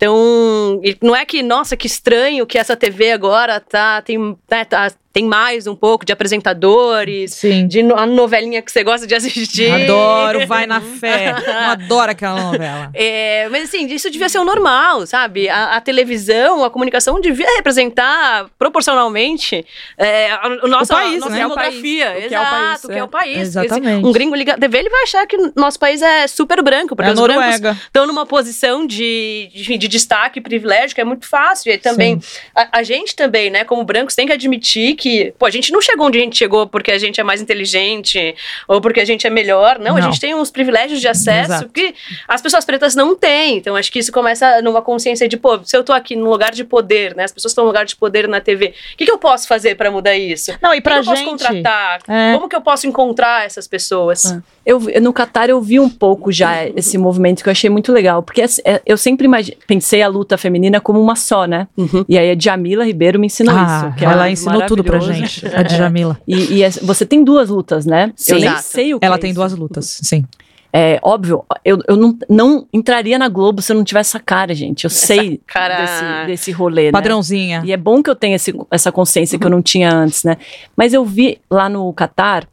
B: Então, não é que, nossa, que estranho que essa TV agora tá, tem, né, tá- tem mais um pouco de apresentadores,
A: Sim.
B: de no- a novelinha que você gosta de assistir.
A: Adoro, vai na fé. Eu adoro aquela novela.
B: É, mas assim, isso devia ser o normal, sabe? A, a televisão, a comunicação devia representar proporcionalmente é, a, o nosso,
A: O país,
B: a nossa
A: né?
B: demografia.
C: O que é o
B: Exato,
C: país,
B: o que é
C: é.
B: o país.
A: Exatamente.
B: Um gringo liga a TV, ele vai achar que o nosso país é super branco, porque
A: É a
B: os brancos
A: Noruega.
B: estão numa posição de, de, de destaque e privilégio que é muito fácil. E também, a, a gente também, né, como brancos, tem que admitir que, pô, a gente não chegou onde a gente chegou porque a gente é mais inteligente ou porque a gente é melhor. Não, a
A: Não.
B: gente tem uns privilégios de acesso
A: Exato.
B: que as pessoas pretas não têm. Então, acho que isso começa numa consciência de, pô, se eu tô aqui num lugar de poder, né, as pessoas estão num lugar de poder na TV, o que, que eu posso fazer pra mudar isso?
A: Não, e pra
B: Quem eu posso
A: gente.
B: contratar?
A: É.
B: Como que eu posso encontrar essas pessoas?
D: Ah. Eu, no Catar eu vi um pouco já esse movimento que eu achei muito legal, porque assim, é, eu sempre pensei a luta feminina como uma só, né?
B: Uhum.
D: E aí a Jamila Ribeiro me ensinou
A: Ah,
D: isso. que
A: ela
D: é
A: ensinou tudo pra gente, a Djamila.
D: E, e é- você tem duas lutas, né?
B: Sim.
D: eu nem
B: Exato.
D: sei o que
A: Ela
D: é
A: tem
D: isso.
A: duas lutas, sim.
D: É óbvio, eu, eu não, não entraria na Globo se eu não tivesse essa cara, gente. Eu sei
B: cara-
D: desse, desse rolê, né?
A: Padrãozinha.
D: E é bom que eu tenha esse- essa consciência que eu não tinha antes, né? Mas eu vi lá no Catar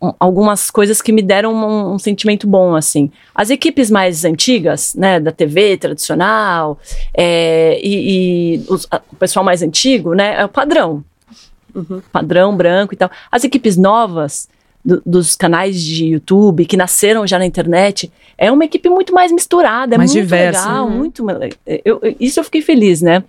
D: um, algumas coisas que me deram um, um sentimento bom, assim. As equipes mais antigas, né, da TV tradicional, é, e, e os- a- o pessoal mais antigo, né, é o padrão.
B: Uhum.
D: Padrão branco e tal. As equipes novas do- dos canais de YouTube que nasceram já na internet, é uma equipe muito mais misturada, é
A: Mais
D: muito
A: diversa.
D: legal,
B: Uhum.
D: muito. Eu, eu- isso eu fiquei feliz, né?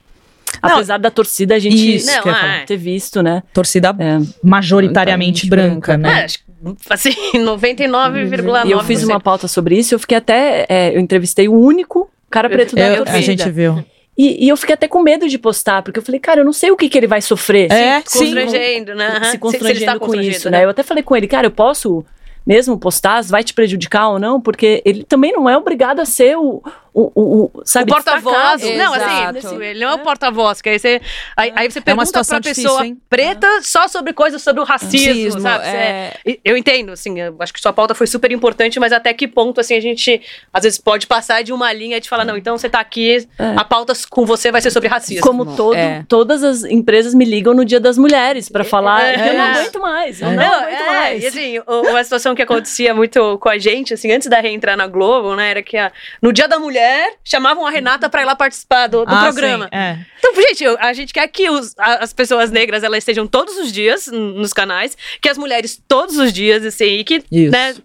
A: Não,
D: Apesar da torcida a gente
A: Isso
B: Não, é.
D: ter visto, né?
A: Torcida
D: É.
A: majoritariamente branca,
C: branca,
A: né?
B: É, acho que, assim, 99,9%.
D: E eu fiz uma pauta sobre isso, eu fiquei até. é, eu entrevistei o único cara preto da
A: Eu-
B: eu
A: a
D: torcida.
A: gente viu.
D: E, e eu fiquei até com medo de postar, porque eu falei, cara, eu não sei o que, que ele vai sofrer.
A: É, sim.
B: Constrangendo, né?
D: Se
B: ele
D: constrangendo
B: está
D: com isso, né? Eu até falei com ele, cara, eu posso mesmo postar, vai te prejudicar ou não, porque ele também não é obrigado a ser o, o, o, o, sabe,
B: o porta-voz.
D: destacado.
B: Não,
C: Exato.
B: assim, ele não é o porta-voz, que aí você, aí, aí você
A: É uma
B: pergunta
A: situação
B: pra
A: difícil,
B: pessoa
A: hein?
B: preta só sobre coisas sobre o racismo,
C: Racismo,
B: sabe?
C: É.
B: e- Eu entendo, assim, eu acho que sua pauta foi super importante, mas até que ponto, assim, a gente às vezes pode passar de uma linha de falar, não, então você tá aqui,
D: É.
B: a pauta com você vai ser sobre racismo.
D: Como todo,
C: É.
D: todas as empresas me ligam no Dia das Mulheres pra falar
B: É.
D: que eu não aguento mais, eu
A: É.
D: não, aguento
B: é,
D: mais.
B: e assim, uma situação que acontecia muito com a gente, assim, antes da reentrar na Globo, né, era que a- no Dia da Mulher, chamavam a Renata pra ir lá participar do, do
A: Ah,
B: programa.
A: sim, é.
B: Então, gente, a gente quer que os- as pessoas negras elas estejam todos os dias nos canais, que as mulheres todos os dias, assim, e que,
A: Isso.
B: né,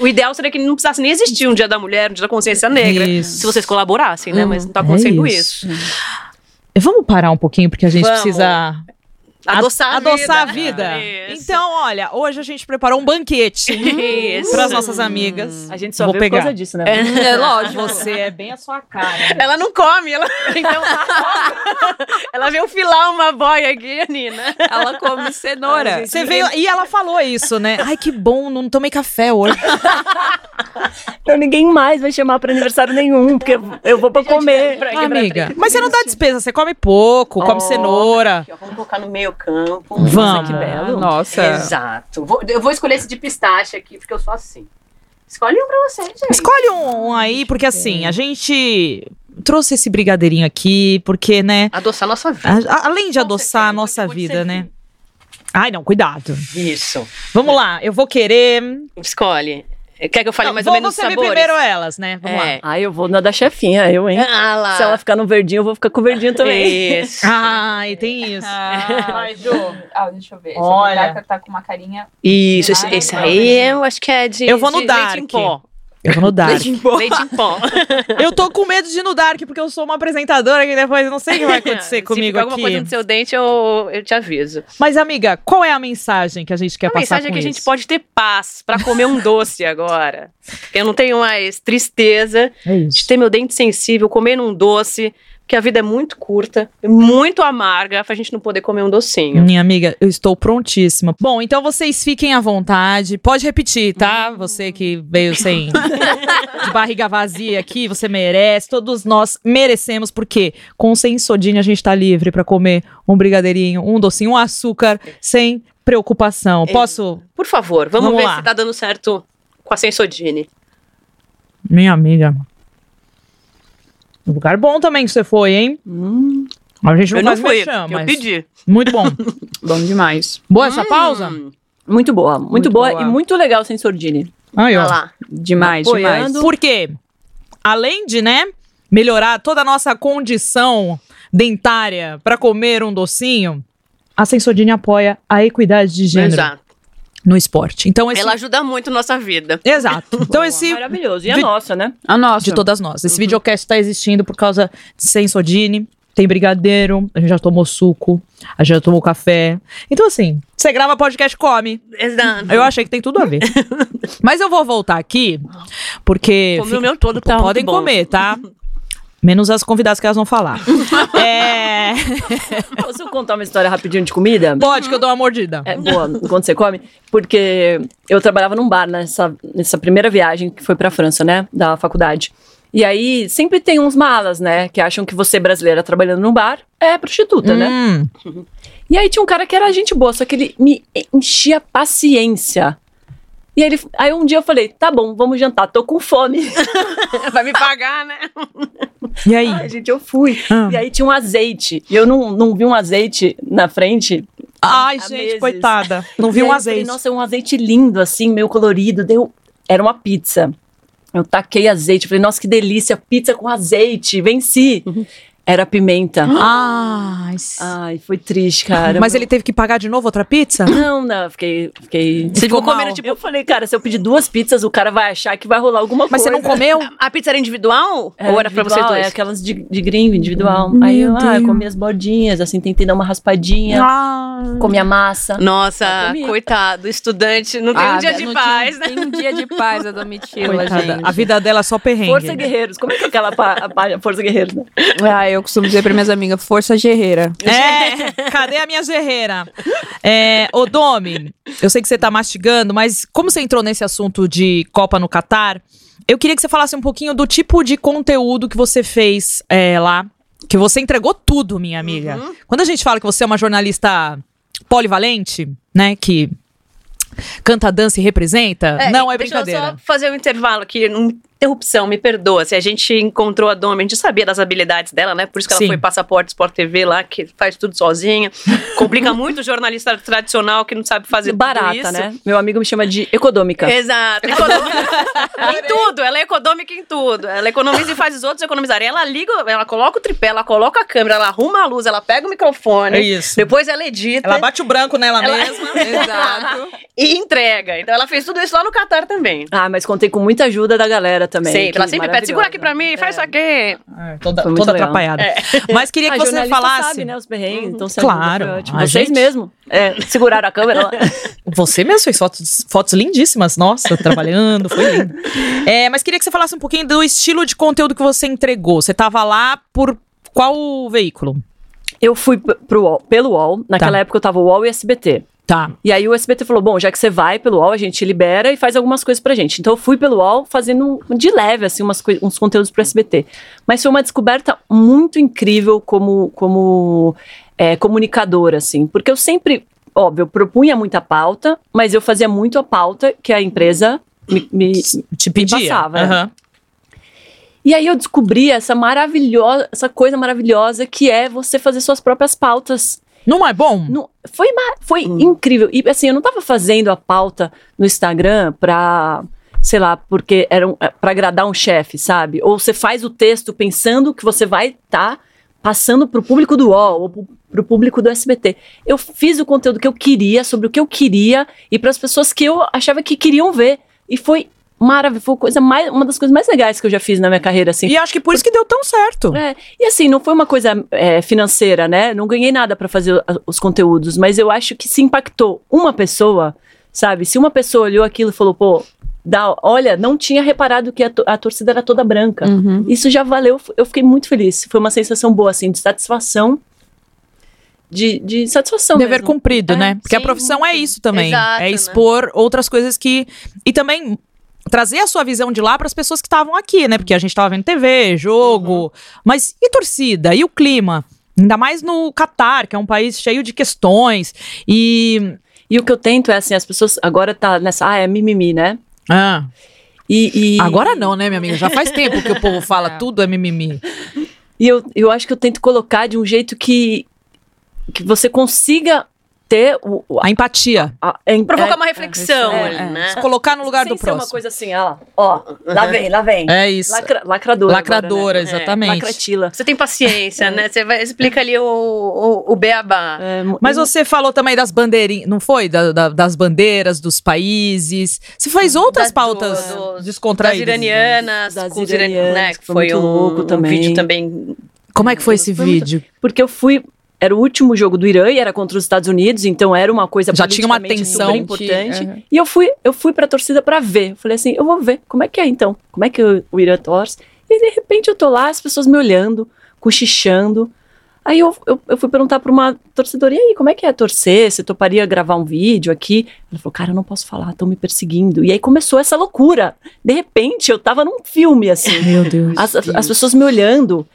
B: o ideal seria que não precisasse nem existir um dia da mulher, um dia da consciência negra,
A: Isso.
B: se vocês colaborassem, né?
C: Hum,
B: Mas não tá acontecendo
A: é
B: isso.
A: isso. Vamos parar um pouquinho, porque a gente
B: Vamos.
A: precisa
B: Adoçar a
A: adoçar a
B: vida.
A: vida.
B: Isso.
A: Então, olha, hoje a gente preparou um banquete
B: Isso.
A: para as nossas amigas.
D: A gente só
A: Vou
D: vê
A: pegar.
D: por causa disso, né?
C: É lógico.
A: Você é bem a sua cara.
B: Ela não come, ela. Então, ela veio filar uma boia aqui, a Nina.
C: Ela come cenoura.
A: Você veio e ela falou isso, né? Ai, que bom, não tomei café hoje.
D: Então ninguém mais vai chamar pra aniversário nenhum, porque eu vou pra comer.
B: Pra quebrar
A: Amiga, mas você não dá despesa, você come pouco, come
B: Ó.
A: cenoura.
B: Aqui, ó, Vamos colocar no meio campo.
A: Vamos.
D: que belo.
C: Nossa.
B: Exato. Vou- eu vou escolher esse de pistache aqui, porque eu sou assim. Escolhe um pra você, gente.
A: Escolhe um, um aí, porque assim, a gente trouxe esse brigadeirinho aqui, porque, né?
B: Adoçar nossa vida.
A: a- a- além de
B: Com
A: adoçar a
B: certeza,
A: nossa
B: pode
A: vida, né? Ai, não, cuidado.
B: Isso.
A: Vamos lá, eu vou querer.
B: Escolhe. Quer que eu fale
A: Não,
B: mais ou menos os sabores?
A: primeiro elas, né? Vamos
B: É.
A: lá.
D: Ah, eu vou na da chefinha, eu, hein?
B: Ah lá.
D: Se ela ficar no verdinho, eu vou ficar com o verdinho também.
B: Isso.
A: Ai, tem isso.
C: Ah,
A: Vai, Ju.
C: Ah, deixa eu ver.
A: Olha.
C: Esse tá com uma carinha.
B: Isso, esse,
C: Ai,
B: esse aí eu acho que é de,
A: Eu vou no
B: de
A: dark.
B: leite em pó.
A: Eu vou no Dark.
B: Leite em pó. Leite em pó.
A: Eu tô com medo de ir no Dark, porque eu sou uma apresentadora que depois eu não sei o que vai acontecer
B: Se
A: comigo
B: ficar alguma coisa no seu dente, eu, eu te aviso.
A: Mas, amiga, qual é a mensagem que a gente quer
B: a
A: passar
B: mensagem é que a
A: isso?
B: gente pode ter paz pra comer um doce agora. Eu não tenho mais tristeza
A: É
B: de ter meu dente sensível, comer um doce, porque a vida é muito curta, é muito amarga pra gente não poder comer um docinho.
A: Minha amiga, eu estou prontíssima. Bom, então vocês fiquem à vontade. Pode repetir, tá? Você que veio sem de barriga vazia aqui, você merece. Todos nós merecemos, porque com o Sensodine a gente tá livre pra comer um brigadeirinho, um docinho, um açúcar, sem preocupação. Posso?
B: Por favor, vamos,
A: Vamos
B: ver
A: lá.
B: se tá dando certo com a Sensodine.
A: Minha amiga. Um lugar bom também que você foi, hein?
D: Hum,
A: A gente não
B: eu não fui,
A: merchan,
B: eu pedi.
A: Muito bom.
C: Bom demais.
A: Boa essa pausa?
B: Hum,
D: muito boa, muito,
C: Muito
D: boa,
C: boa.
D: e muito legal sem sordine.
A: Aí,
B: olha
A: ó.
B: lá.
C: Demais,
D: Apoiando.
C: demais.
A: Por quê? Além de, né, melhorar toda a nossa condição dentária para comer um docinho, a Sensodine apoia a equidade de gênero
B: Exato.
A: No esporte. Então esse
B: Ela ajuda muito nossa vida.
A: Exato. Então esse
D: Maravilhoso. E a
A: Vi-
D: nossa, né?
C: A nossa.
A: de todas nós. Esse videocast está existindo por causa de Sensodine. Tem brigadeiro, a gente já tomou suco, a gente já tomou café. Então, assim, você grava podcast, come.
B: Exato.
A: Eu achei que tem tudo a ver. Mas eu vou voltar aqui, porque.
B: Comi o meu todo, tá
A: Podem
B: muito bom.
A: comer, tá? Menos as convidadas que elas vão falar. é...
D: Posso contar uma história rapidinho de comida?
A: Pode, que eu dou uma mordida.
D: É boa, enquanto você come. Porque eu trabalhava num bar nessa, nessa primeira viagem que foi pra França, né? Da faculdade. E aí, sempre tem uns malas, né? Que acham que você, brasileira, trabalhando num bar, é prostituta, né?
A: Hum,
D: E aí tinha um cara que era gente boa, só que ele me enchia paciência. E aí, ele, aí um dia eu falei, tá bom, vamos jantar, tô com fome.
B: Vai me pagar, né?
A: E aí?
D: Ai, gente, eu fui.
A: Ah.
D: E aí tinha um azeite. E eu não, não vi um azeite na frente.
A: Ai, gente,
D: meses.
A: coitada. Não vi um
D: eu
A: azeite.
D: Falei, Nossa, é um azeite lindo, assim, meio colorido. Deu... Era uma pizza. Eu taquei azeite. Falei, nossa, que delícia, pizza com azeite. Venci. Era pimenta.
A: Ai,
D: Ai, foi triste, cara.
A: mas ele teve que pagar de novo outra pizza?
D: Não, não, fiquei. fiquei...
B: Você ficou
A: mal.
B: comendo, tipo,
D: Eu falei, cara, se eu pedir duas pizzas, o cara vai achar que vai rolar alguma
A: Mas
D: coisa.
A: você não comeu?
B: a pizza era individual? ou era pra vocês
D: individual,
B: dois?
D: É aquelas de, de gringo, individual.
A: Meu
D: Aí eu, ah,
A: Deus.
D: eu comi as bordinhas, assim, tentei dar uma raspadinha,
A: Ah.
D: comi a massa.
B: Nossa, coitado, estudante, não tem
C: Ah,
B: um dia de paz,
C: tem,
B: né?
C: Tem um dia de paz a Domitila,
A: Coitada,
C: gente.
A: a vida dela é só perrengue.
D: Força Guerreiros. Como é que é aquela pa- Força Guerreiros, né?
C: Eu costumo dizer pra minhas amigas, força guerreira.
A: É, cadê a minha gerreira? É, ô Domi, eu sei que você tá mastigando, mas como você entrou nesse assunto de Copa no Catar, eu queria que você falasse um pouquinho do tipo de conteúdo que você fez é, lá. Que você entregou tudo, minha amiga. Quando a gente fala que você é uma jornalista polivalente, né? Que canta, dança e representa, não é
B: deixa eu
A: brincadeira.
B: só fazer um intervalo aqui, interrupção, me perdoa. Se a gente encontrou a Domi, a gente sabia das habilidades dela, né? Por isso que ela
A: Sim.
B: foi passaporte Sport TV lá, que faz tudo sozinha. Complica muito o jornalista tradicional que não sabe fazer tudo
D: Barata,
B: isso.
D: né? Meu amigo me chama de econômica.
B: Exato. Econômica. em tudo. Ela é econômica em tudo. Ela economiza e faz os outros economizarem. Ela liga, ela coloca o tripé, ela coloca a câmera, ela arruma a luz, ela pega o microfone.
A: É isso.
B: Depois ela edita.
A: Ela bate o branco nela
B: Ela-
A: mesma.
C: Exato.
B: e entrega. Então ela fez tudo isso lá no Catar também.
D: Ah, mas contei com muita ajuda da galera também. Que
B: Ela sempre pede, segura aqui pra mim, faz
D: É.
B: isso aqui.
A: É, toda toda
D: legal.
A: atrapalhada. Mas queria
D: A
A: que você
D: jornalista
A: falasse.
D: sabe, né, os perrengues, então se
A: Claro,
D: ajuda, foi ótimo.
A: a
D: Vocês
A: gente-
D: mesmo é, seguraram a câmera lá.
A: Você mesmo fez fotos, fotos lindíssimas, nossa, trabalhando, foi lindo. É, mas queria que você falasse um pouquinho do estilo de conteúdo que você entregou. Você tava lá por qual veículo?
D: Eu fui pro UOL, pelo UOL, naquela
A: Tá.
D: época eu tava UOL e SBT.
A: Tá.
D: E aí o SBT falou: bom, já que você vai pelo UOL, a gente libera e faz algumas coisas pra gente. Então eu fui pelo UOL fazendo um- de leve, assim, umas uns conteúdos pro SBT. Mas foi uma descoberta muito incrível como, como é, comunicadora, assim. Porque eu sempre, óbvio, eu propunha muita pauta, mas eu fazia muito a pauta que a empresa me- me,
A: Te pedia.
D: passava, é.
A: Aham.
D: E aí eu descobri essa maravilhosa, essa coisa maravilhosa que é você fazer suas próprias pautas.
A: Não é bom?
D: Não- foi foi incrível. E assim, eu não tava fazendo a pauta no Instagram pra, sei lá, porque era um, para agradar um chefe, sabe? Ou você faz o texto pensando que você vai estar passando pro público do UOL ou pro, pro público do SBT. Eu fiz o conteúdo que eu queria, sobre o que eu queria e para as pessoas que eu achava que queriam ver. E foi maravilhoso, foi coisa mais, uma das coisas mais legais que eu já fiz na minha carreira, assim.
A: E acho que por isso que deu tão certo.
D: É, e assim, não foi uma coisa é, financeira, né? Não ganhei nada pra fazer a- os conteúdos, mas eu acho que se impactou uma pessoa, sabe? Se uma pessoa olhou aquilo e falou, pô, dá, olha, não tinha reparado que a, a torcida era toda branca.
C: Uhum.
D: Isso já valeu, eu fiquei muito feliz. Foi uma sensação boa, assim, de satisfação. De, de satisfação.
A: Dever
D: mesmo.
A: cumprido,
D: É,
A: né? Porque a
B: sim,
A: profissão é isso também.
B: Exato,
A: é
B: né?
A: expor outras coisas que. E também trazer a sua visão de lá para as pessoas que estavam aqui, né? Porque a gente tava vendo TV, jogo.
B: Uhum.
A: Mas e torcida? E o clima? Ainda mais no Catar, que é um país cheio de questões. E.
D: E o que eu tento é assim, as pessoas agora tá nessa, ah, é mimimi, né?
A: Ah,
D: E, e-
A: agora não, né, minha amiga? Já faz tempo que o povo fala
C: É.
A: tudo é mimimi.
D: E eu, eu acho que eu tento colocar de um jeito que, que você consiga ter o, o-
A: A empatia.
D: a- em-
B: Provocar
D: é,
B: uma reflexão
D: é,
B: ali,
D: é.
B: né?
A: Se colocar no lugar
D: sem
A: do
D: ser uma
A: próximo.
D: coisa assim, ó, ó, lá vem, lá vem.
A: É isso.
D: Lacra- lacradora.
A: Lacradora,
D: agora, né?
A: exatamente.
D: Lacratila.
B: Você tem paciência, né? Você vai, explica ali o, o, o beabá.
D: É,
A: Mas você falou também das bandeirinhas, não foi? Da- da- das bandeiras, dos países. Você fez outras
B: Da-
A: pautas
B: do- do- Das
A: descontraídas.
B: iranianas,
D: Das
B: com os iranianos,
D: iranianas,
B: né?
D: que foi
B: foi,
D: muito
B: um,
D: louco
B: um
D: também.
B: vídeo também.
A: Como é que foi esse
D: Foi muito-
A: vídeo?
D: Porque eu fui. Era o último jogo do Irã e era contra os Estados Unidos, então era uma coisa
A: Já tinha uma tensão
D: importante.
C: Uhum.
D: E eu fui, eu fui pra torcida pra ver. Eu falei assim, eu vou ver, como é que é então? Como é que o, o Irã torce? E de repente eu tô lá, as pessoas me olhando, cochichando. Aí eu, eu, eu fui perguntar pra uma torcedora, e aí, como é que é torcer? Você toparia gravar um vídeo aqui? Ela falou, cara, eu não posso falar, estão me perseguindo. E aí começou essa loucura. De repente, eu tava num filme, assim.
A: Meu Deus.
D: As, as pessoas me olhando,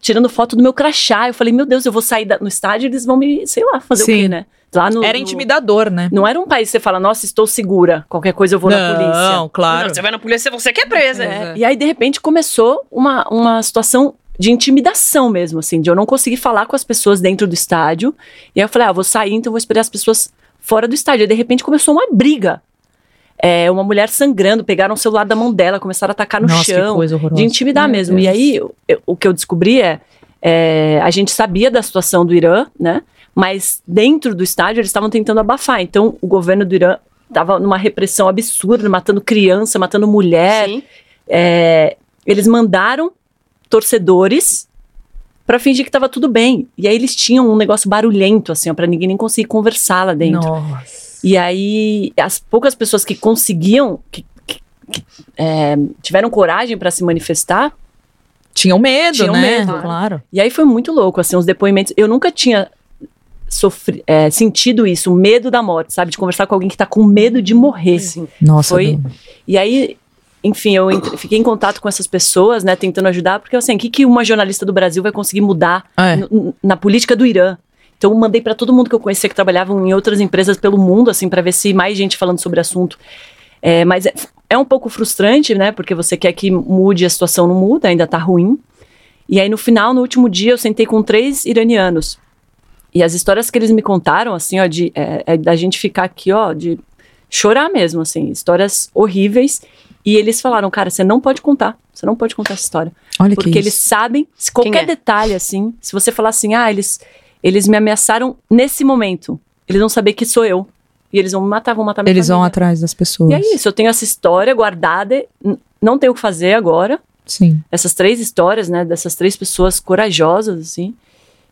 D: tirando foto do meu crachá. Eu falei, meu Deus, eu vou sair da- no estádio e eles vão me, sei lá, fazer
A: Sim.
D: o quê, né? Lá no,
A: Era
D: no-
A: intimidador, né?
D: Não era um país que você fala, nossa, estou segura. Qualquer coisa eu vou na polícia.
A: Não, claro.
B: Não, você vai na polícia, você que é presa.
D: É, E aí, de repente, começou uma, uma situação de intimidação mesmo, assim, de eu não conseguir falar com as pessoas dentro do estádio. E aí eu falei, ah, vou sair, então vou esperar as pessoas fora do estádio. E de repente começou uma briga. É, uma mulher sangrando, pegaram o celular da mão dela, começaram a atacar no
A: Nossa, que
D: chão.
A: coisa horrorosa.
D: De intimidar
C: Meu
D: mesmo.
C: Deus.
D: E aí, eu- eu- o que eu descobri é, é, a gente sabia da situação do Irã, né? Mas dentro do estádio eles estavam tentando abafar. Então o governo do Irã estava numa repressão absurda, matando criança, matando mulher.
B: Sim.
D: É, eles mandaram torcedores pra fingir que tava tudo bem. E aí eles tinham um negócio barulhento, assim, ó, pra ninguém nem conseguir conversar lá dentro.
A: Nossa.
D: E aí as poucas pessoas que conseguiam, que, que- que, é, tiveram coragem pra se manifestar,
A: Tinham medo,
D: Tinham
A: né?
D: medo.
A: Claro.
D: E aí foi muito louco, assim, os depoimentos. Eu nunca tinha sofri, é, sentido isso, o medo da morte, sabe? De conversar com alguém que tá com medo de morrer.
B: Sim.
A: Nossa.
D: Foi-. E aí, enfim, eu entre- fiquei em contato com essas pessoas, né, tentando ajudar, porque assim, o que, que uma jornalista do Brasil vai conseguir mudar
A: É.
D: n- na política do Irã? Então, eu mandei para todo mundo que eu conhecia que trabalhavam em outras empresas pelo mundo, assim, para ver se mais gente falando sobre o assunto. É, mas é, é um pouco frustrante, né? Porque você quer que mude, a situação não muda, ainda tá ruim. E aí, no final, no último dia, eu sentei com três iranianos. E as histórias que eles me contaram, assim, ó, de, é, é da gente ficar aqui, ó, de chorar mesmo, assim, histórias horríveis. E eles falaram, cara, você não pode contar, você não pode contar essa história.
A: Olha
D: Porque
A: que
D: eles
A: isso.
D: sabem, se qualquer
B: é?
D: detalhe, assim, se você falar assim, ah, eles, eles me ameaçaram nesse momento, eles vão saber que sou eu. E eles vão me matar, vão matar minha
A: Eles vão
D: família.
A: atrás das pessoas.
D: E é isso, eu tenho essa história guardada, não tenho o que fazer agora.
A: Sim.
D: Essas três histórias, né, dessas três pessoas corajosas, assim.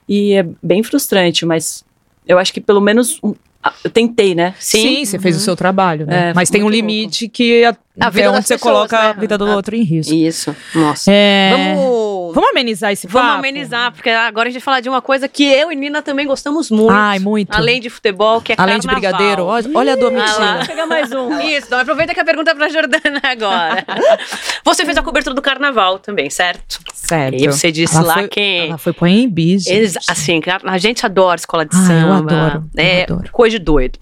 D: E é bem frustrante, mas eu acho que pelo menos um- eu tentei, né?
A: Sim, você fez o seu trabalho, né?
D: É,
A: Mas tem um limite que a,
B: A vida
A: é onde
B: das
A: você
B: pessoas,
A: coloca
B: né?
A: a vida do
B: Ah.
A: outro em risco.
B: Isso. Nossa.
A: É,
B: Vamos.
A: Vamos amenizar esse
B: Vamos
A: papo?
B: amenizar, porque agora a gente vai falar de uma coisa que eu e Nina também gostamos muito.
A: Ai, muito.
B: Além de futebol, que é
A: Além de
B: carnaval.
A: brigadeiro. Olha, a
B: Ah lá.
A: Domitila.
D: Vou pegar mais um.
B: Isso, então aproveita que a pergunta é pra Jordana agora. você fez a cobertura do carnaval também, certo?
A: certo.
B: E você disse
A: Ela
B: lá
A: foi,
B: que.
A: Ela foi pro AMB, gente.
B: Eles, assim, a gente adora escola de
A: Ah, eu
B: samba.
A: adoro, eu
B: É
A: adoro.
B: coisa de doido.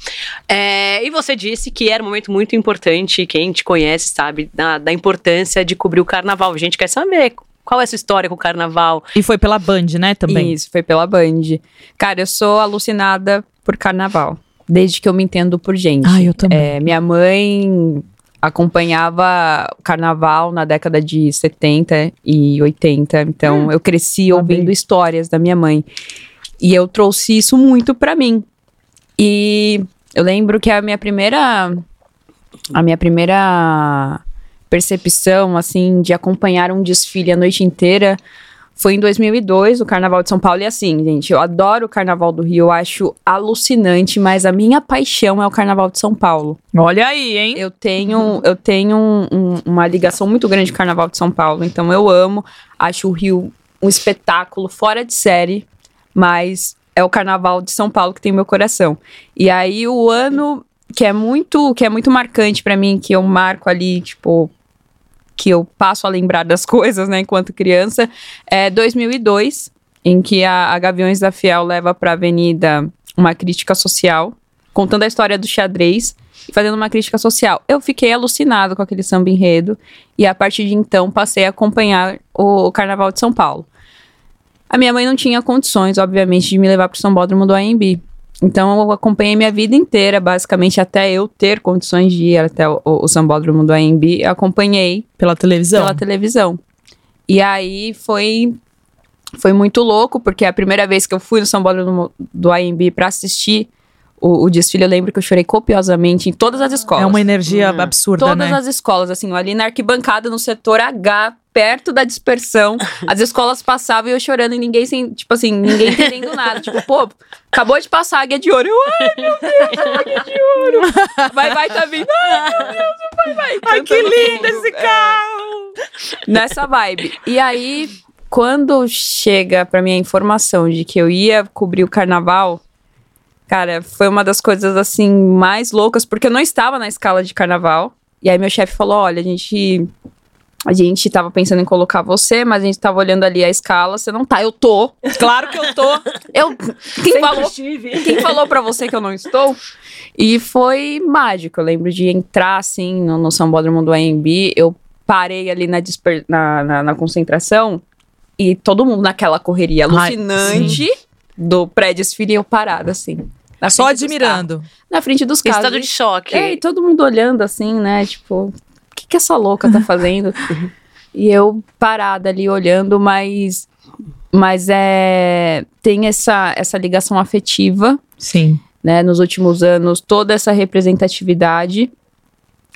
B: É, e você disse que era um momento muito importante, quem te conhece sabe da, da importância de cobrir o carnaval. A gente quer saber qual é a sua história com o carnaval.
A: E foi pela Band, né, também.
C: Isso, foi pela Band. Cara, eu sou alucinada por carnaval. Desde que eu me entendo por gente.
A: Ah, eu também.
C: É, minha mãe acompanhava o carnaval na década de 70 e 80. Então, eu cresci ouvindo histórias da minha mãe. E eu trouxe isso muito pra mim. E eu lembro que a minha primeira. A minha primeira percepção, assim, de acompanhar um desfile a noite inteira foi em 2002, o Carnaval de São Paulo. E assim, gente, eu adoro o Carnaval do Rio, eu acho alucinante, mas a minha paixão é o Carnaval de São Paulo.
A: Olha aí, hein?
C: Eu tenho, eu tenho um- um- uma ligação muito grande com o Carnaval de São Paulo, então eu amo, acho o Rio um espetáculo fora de série, mas é o Carnaval de São Paulo que tem meu coração. E aí o ano que é muito, que é muito marcante pra mim, que eu marco ali, tipo, que eu passo a lembrar das coisas, né, enquanto criança, é 2002, em que a, a Gaviões da Fiel leva pra Avenida uma crítica social, contando a história do xadrez e fazendo uma crítica social. Eu fiquei alucinado com aquele samba enredo e a partir de então passei a acompanhar o, o Carnaval de São Paulo. A minha mãe não tinha condições, obviamente, de me levar para o Sambódromo do AMB. Então eu acompanhei minha vida inteira, basicamente até eu ter condições de ir até o, o, Sambódromo do AMB, acompanhei
A: Pela televisão.
C: pela televisão. E aí foi foi muito louco, porque a primeira vez que eu fui no São Paulo do, AMB pra assistir o, o desfile, eu lembro que eu chorei copiosamente em todas as escolas.
A: É uma energia
B: Hum.
A: absurda,
C: Todas
A: né?
C: as escolas, assim, ali na arquibancada, no setor H, perto da dispersão, as escolas passavam e eu chorando e ninguém, sem, tipo assim, ninguém entendendo nada. Tipo, pô, acabou de passar a águia de ouro. Eu, ai, meu Deus, a águia de ouro. Vai, vai, tá vindo. Ai, meu Deus, vai, vai.
A: Ai, que lindo esse
C: É
A: carro!
C: nessa vibe. E aí, quando chega pra mim a informação de que eu ia cobrir o carnaval, cara, foi uma das coisas assim mais loucas, porque eu não estava na escala de carnaval. E aí meu chefe falou: "Olha, a gente a gente tava pensando em colocar você, mas a gente tava olhando ali a escala, você não tá. Eu tô.
A: Claro que eu tô.
C: Eu quem falou quem falou pra você que eu não estou? E foi mágico. Eu lembro de entrar assim no, no Sambódromo do AMB. Eu parei ali na, disper- na, na, na concentração e todo mundo naquela correria
A: Ai,
C: alucinante do pré-desfile eu parada assim. Na
A: Só
C: frente dos
A: admirando.
C: Na frente dos carros.
B: Estado de choque.
C: É, e todo mundo olhando assim, né? Tipo, o que, que essa louca tá fazendo? e eu parada ali olhando, mas mas é tem essa, essa ligação afetiva,
A: Sim.
C: né? Nos últimos anos, toda essa representatividade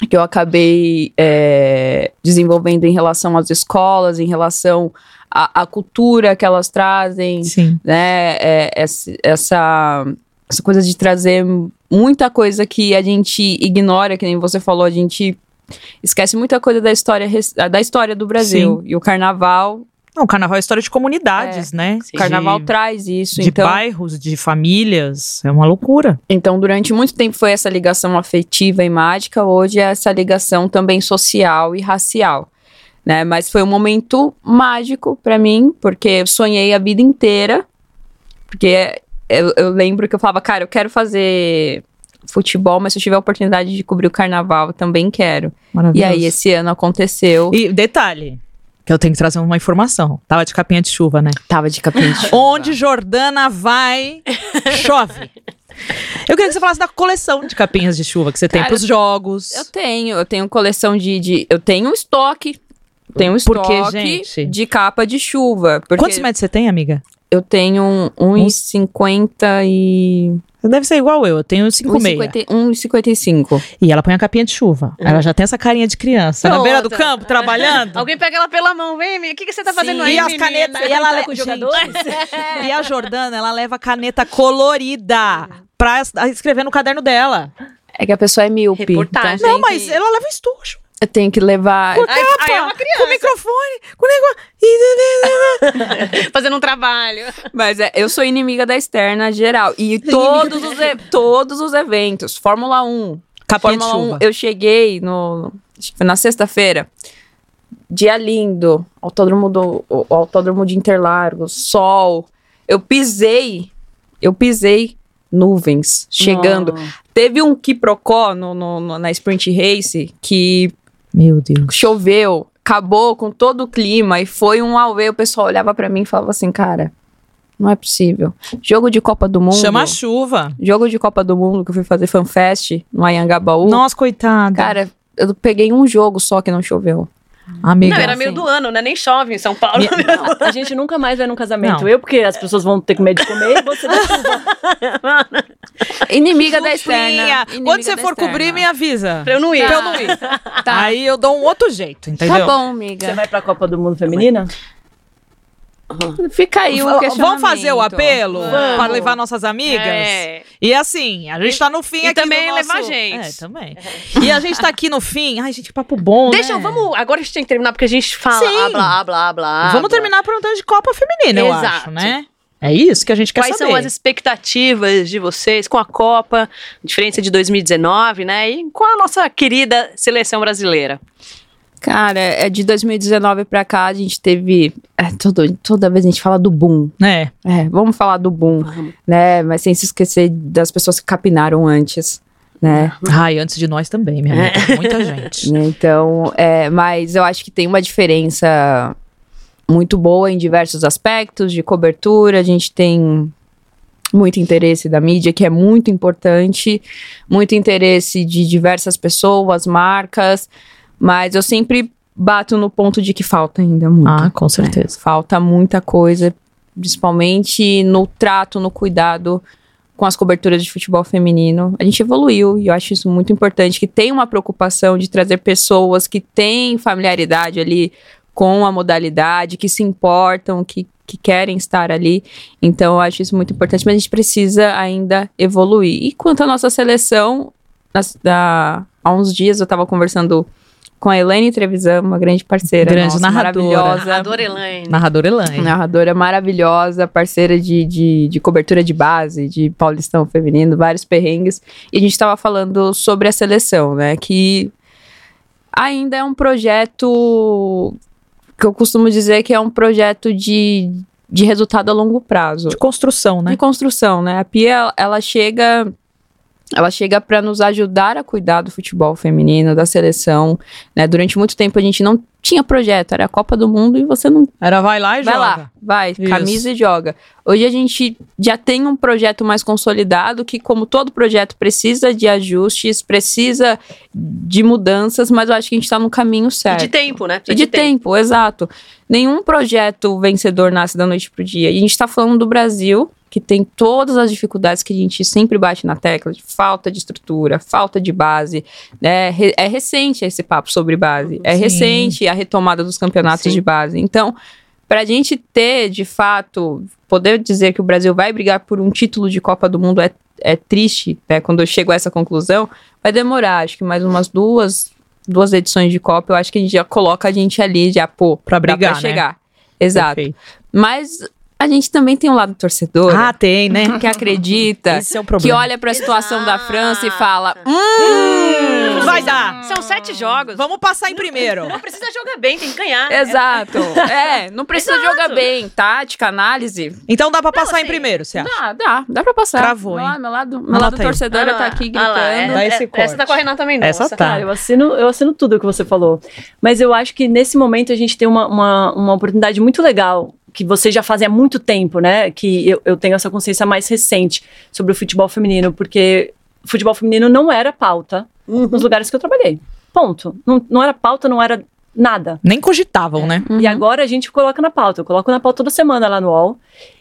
C: que eu acabei é, desenvolvendo em relação às escolas, em relação à, à cultura que elas trazem,
A: Sim.
C: né? É, essa, essa, essa coisa de trazer muita coisa que a gente ignora, que nem você falou, a gente esquece muita coisa da história, res- da história do Brasil. E o carnaval,
A: Não, o carnaval é história de comunidades, né?
C: o carnaval
A: de,
C: traz isso.
A: de
C: então,
A: bairros, de famílias. É uma loucura.
C: então, durante muito tempo foi essa ligação afetiva e mágica, hoje é essa ligação também social e racial. Né? Mas foi um momento mágico pra mim, porque eu sonhei a vida inteira. Porque eu, eu lembro que eu falava, cara, eu quero fazer futebol, mas se eu tiver a oportunidade de cobrir o carnaval, eu também quero. E aí, esse ano aconteceu.
A: E detalhe, que eu tenho que trazer uma informação. Tava de capinha de chuva, né?
C: Tava de capinte.
A: Onde Jordana vai, chove. Eu queria que você falasse da coleção de capinhas de chuva que você tem
C: Cara,
A: pros jogos.
C: Eu tenho, eu tenho coleção de. de eu tenho um estoque. Tenho um
A: Porque,
C: estoque
A: gente-
C: de capa de chuva. Porque
A: Quantos metros você tem, amiga?
C: Eu tenho um 1,50 e.
A: Deve ser igual eu, eu tenho 5,6.
C: 1,55.
A: E ela põe a capinha de chuva. Ela já tem essa carinha de criança. Na
B: Pronto.
A: beira do campo, trabalhando.
B: Alguém pega ela pela mão, vem, menina, o que, que você tá fazendo
A: Sim,
B: aí,
A: e as
B: menina?
A: canetas, e ela
B: tá
A: le-
B: com jogadores?
A: E a Jordana, ela leva caneta colorida pra es- escrever no caderno dela.
C: É que a pessoa é míope.
B: Reportagem.
C: então
A: Não, mas
C: que-
A: ela leva estojo.
C: Eu tenho que levar.
A: Com
B: Aí- aí
A: capa,
B: é uma criança.
A: com microfone, com negócio. E-
B: Fazendo um trabalho.
C: Mas é, eu sou inimiga da externa geral. E todos os, e- todos os eventos, Fórmula 1.
A: Capinha
C: Fórmula 1,
A: chuva.
C: eu cheguei no. Acho que foi na sexta-feira. Dia lindo. Autódromo do, o, o autódromo de Interlagos, sol. Eu pisei. Eu pisei nuvens chegando. Teve um quiprocó no, no, no- na Sprint Race que
A: Meu Deus.
C: choveu, acabou com todo o clima e foi um auê. O pessoal olhava pra mim e falava assim, cara, não é possível. Jogo de Copa do Mundo.
A: Chama a chuva.
C: Jogo de Copa do Mundo que eu fui fazer FanFest no Ayangabaú.
A: Nossa, coitada.
C: Cara, eu peguei um jogo só que não choveu.
A: Amiga.
B: Não, era meio
C: assim.
B: do ano, né? Nem chove em São Paulo.
D: A gente nunca mais vai num casamento.
A: Não.
D: Eu, porque as pessoas vão ter com medo de comer e você da chuva.
C: Inimiga da externa. inimiga
A: Quando você for
C: externa.
A: cobrir, me avisa.
B: Pra eu não ir.
A: Pra eu não ir.
C: Tá.
A: Aí eu dou um outro jeito, entendeu?
C: Tá bom,
D: Você
C: amiga.
D: vai pra Copa do Mundo Feminina?
C: Fica aí o questionamento.
A: Vamos fazer o apelo
B: Vamos.
A: para levar nossas amigas?
B: É.
A: E assim, a gente tá no fim
B: E
A: aqui
B: também
A: nosso...
B: levar a gente.
A: É, também. E a gente tá aqui no fim. Ai, gente, que papo bom,
B: Deixa,
A: né?
B: eu- vamos. Agora a gente tem que terminar, porque a gente fala
A: Sim.
B: blá, blá, blá.
A: Vamos
B: blá.
A: terminar perguntando de Copa Feminina, eu
B: Exato.
A: acho, né? É isso que a gente quer
B: Quais
A: saber.
B: são as expectativas de vocês com a Copa, diferença de 2019, né? E com a nossa querida seleção brasileira.
C: Cara, é de 2019 pra cá a gente teve. é, todo, toda vez a gente fala do boom.
A: É.
C: É, vamos falar do boom, né? Mas sem se esquecer das pessoas que capinaram antes, né?
A: Ai, antes de nós também, minha amiga. Muita gente.
C: Então, é, mas eu acho que tem uma diferença muito boa em diversos aspectos de cobertura. A gente tem muito interesse da mídia, que é muito importante, muito interesse de diversas pessoas, marcas, mas eu sempre bato no ponto de que falta ainda muito.
A: Ah, com certeza.
C: Falta muita coisa, principalmente no trato, no cuidado com as coberturas de futebol feminino. A gente evoluiu e eu acho isso muito importante, que tem uma preocupação de trazer pessoas que têm familiaridade ali com a modalidade, que se importam, que, que querem estar ali. Então eu acho isso muito importante, mas a gente precisa ainda evoluir. E quanto à nossa seleção, nas- da- há uns dias eu estava conversando com a Elaine Trevisan, uma grande parceira,
A: Grande
C: nossa,
A: narradora.
C: maravilhosa.
B: Narradora Elaine.
A: Narradora Elaine.
C: Narradora maravilhosa, parceira de, de, de cobertura de base, de Paulistão Feminino, vários perrengues. E a gente estava falando sobre a seleção, né? Que ainda é um projeto que eu costumo dizer que é um projeto de, de resultado a longo prazo.
A: De construção, né?
C: De construção, né? A Pia, ela chega ela chega para nos ajudar a cuidar do futebol feminino, da seleção. Né? Durante muito tempo a gente não tinha projeto, era a Copa do Mundo e você não
A: Era vai lá e
C: vai
A: joga.
C: lá, vai,
A: Isso.
C: camisa e joga. Hoje a gente já tem um projeto mais consolidado que, como todo projeto, precisa de ajustes, precisa de mudanças, mas eu acho que a gente está no caminho
B: E
C: certo.
B: de tempo, né?
C: E
B: Precisa
C: de tempo, exato. Nenhum projeto vencedor nasce da noite pro dia. E a gente está falando do Brasil, que tem todas as dificuldades que a gente sempre bate na tecla, de falta de estrutura, falta de base. né? Re- É recente esse papo sobre base. É
A: Sim.
C: recente a retomada dos campeonatos
B: Sim.
C: de base. Então, para a gente ter, de fato, poder dizer que o Brasil vai brigar por um título de Copa do Mundo é, é triste, né? Quando eu chego a essa conclusão, vai demorar. Acho que mais umas duas, duas edições de Copa, eu acho que a gente já coloca a gente ali, já, pô,
A: Pra
C: dá
A: brigar,
C: pra
A: né?
C: chegar. Exato.
A: Perfeito.
C: Mas a gente também tem um lado torcedor,
A: Ah, tem, né?
C: que acredita,
A: Esse é o
C: que
A: problema.
C: olha pra situação da França e fala:
A: Hum, vai dar.
B: São sete jogos.
A: Vamos passar em primeiro.
B: Não precisa jogar bem, tem que ganhar.
C: Exato. É, não precisa
B: Exato.
C: jogar bem. Tática, análise.
A: Então dá pra passar
B: assim,
A: em primeiro, você acha?
C: Dá, dá, dá pra passar.
A: Cravou,
C: meu,
A: hein?
C: lado- meu lado, meu
A: Anota
C: lado
A: aí.
C: torcedora
B: Ah,
C: tá aqui
B: ah
C: gritando.
B: lá, é- é-
A: corte.
B: Essa tá com a Renata também, não.
A: Essa tá.
D: Cara, eu assino, eu assino tudo que você falou. Mas eu acho que nesse momento a gente tem uma, uma, uma oportunidade muito legal, que vocês já fazem há muito tempo, né? Que eu, eu tenho essa consciência mais recente sobre o futebol feminino, porque o futebol feminino não era pauta nos lugares que eu trabalhei. Ponto. Não, não era pauta, não era nada.
A: Nem cogitavam, né?
C: Uhum.
D: E agora a gente coloca na pauta. Eu coloco na pauta toda semana lá no UOL.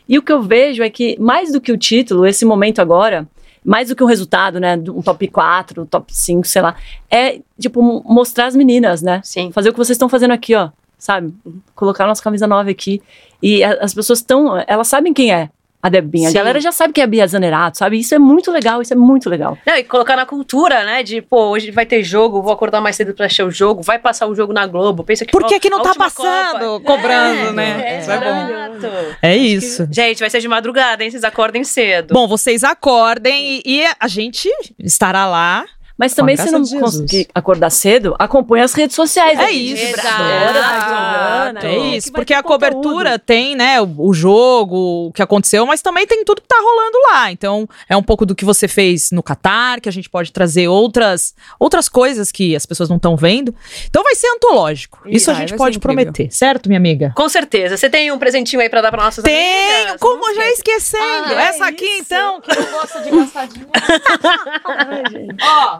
D: E o que eu vejo é que, mais do que o título, esse momento agora, mais do que um resultado, né? Um top 4, top 5, sei lá, é, tipo, mostrar as meninas, né?
B: Sim.
D: Fazer o que vocês estão fazendo aqui, ó. Sabe? Colocar nossa camisa 9 aqui. E a- as pessoas estão. Elas sabem quem é a Debinha. A
B: Sim.
D: galera já sabe quem é a Bia Zanerato, sabe? Isso é muito legal, isso é muito legal.
B: Não, e colocar na cultura, né? De, pô, hoje vai ter jogo, vou acordar mais cedo pra assistir o jogo, vai passar o jogo na Globo. Pensa que
A: Por que
B: ó,
A: que não
B: a
A: tá passando,
B: Copa.
A: cobrando,
B: É,
A: né?
B: é,
A: Isso é bom.
B: exato.
A: É isso.
B: Gente, vai ser de madrugada, hein? Vocês acordem cedo.
A: Bom, vocês acordem e, e a gente estará lá.
D: Mas também, se não conseguir acordar cedo, acompanhe as redes sociais.
A: É isso.
D: Giovana,
A: É isso, porque a cobertura
D: conteúdo.
A: tem, né, o, o jogo, o que aconteceu, mas também tem tudo que tá rolando lá. Então, é um pouco do que você fez no Catar, que a gente pode trazer outras outras coisas que as pessoas não estão vendo. Então vai ser antológico. Isso, a gente pode
C: incrível.
A: prometer, certo, minha amiga?
B: Com certeza. Você tem um presentinho aí pra dar pra nossas
A: Tenho,
B: amigas?
A: como já esquecendo.
D: Ah, é
A: Essa aqui,
D: isso.
A: então, que não gosta de gastadinha. Ó,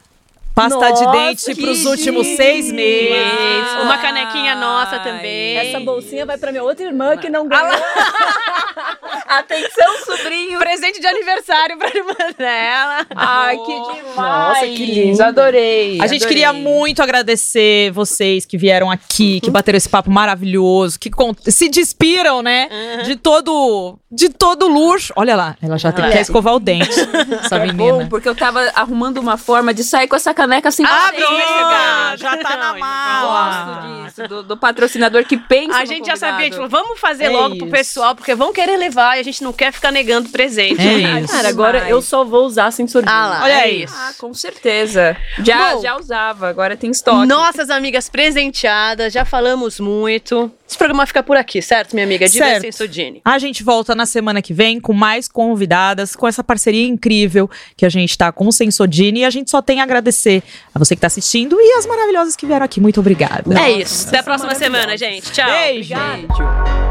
A: pasta de
D: Nossa,
A: dente
D: que
A: pros últimos seis meses.
B: Isso, uma canequinha nossa
C: Ai.
B: também.
D: Essa bolsinha vai pra minha outra irmã que não ganhou.
C: Atenção, sobrinho.
B: Presente de aniversário pra irmã dela.
C: Ai, que demais.
D: Nossa, que lindo.
C: Adorei.
A: A gente
C: adorei.
A: queria muito agradecer vocês que vieram aqui, que bateram esse papo maravilhoso, que se despiram, né? De todo de todo luxo. Olha lá, ela já tem
B: Olha
A: que escovar o dente, essa
C: É bom,
A: menina.
C: porque eu tava arrumando uma forma de sair com essa caneca sem
A: Ah, pronto, já tá na mala.
C: Gosto disso, do, do patrocinador que pensa
B: A
C: no
B: gente já sabia, tipo, vamos fazer
A: É
B: logo pro
A: isso.
B: pessoal, porque vão querer levar e a gente não quer ficar negando presente.
A: É isso.
D: Cara, agora
C: Demais.
D: eu só vou usar sem sordinha.
B: Ah lá,
A: Olha
B: é isso.
C: Ah, com certeza. Já,
B: Bom.
C: já usava, agora tem estoque.
B: Nossas amigas presenteadas, já falamos muito. Esse programa fica por aqui, certo, minha amiga? Diva
A: Certo.
B: Sensodini.
A: A gente volta na semana que vem com mais convidadas, com essa parceria incrível que a gente tá com o Sensodini. E a gente só tem a agradecer a você que tá assistindo e as maravilhosas que vieram aqui. Muito obrigada.
B: é isso. Até a próxima semana, gente. Tchau.
A: Beijo.
C: Beijo.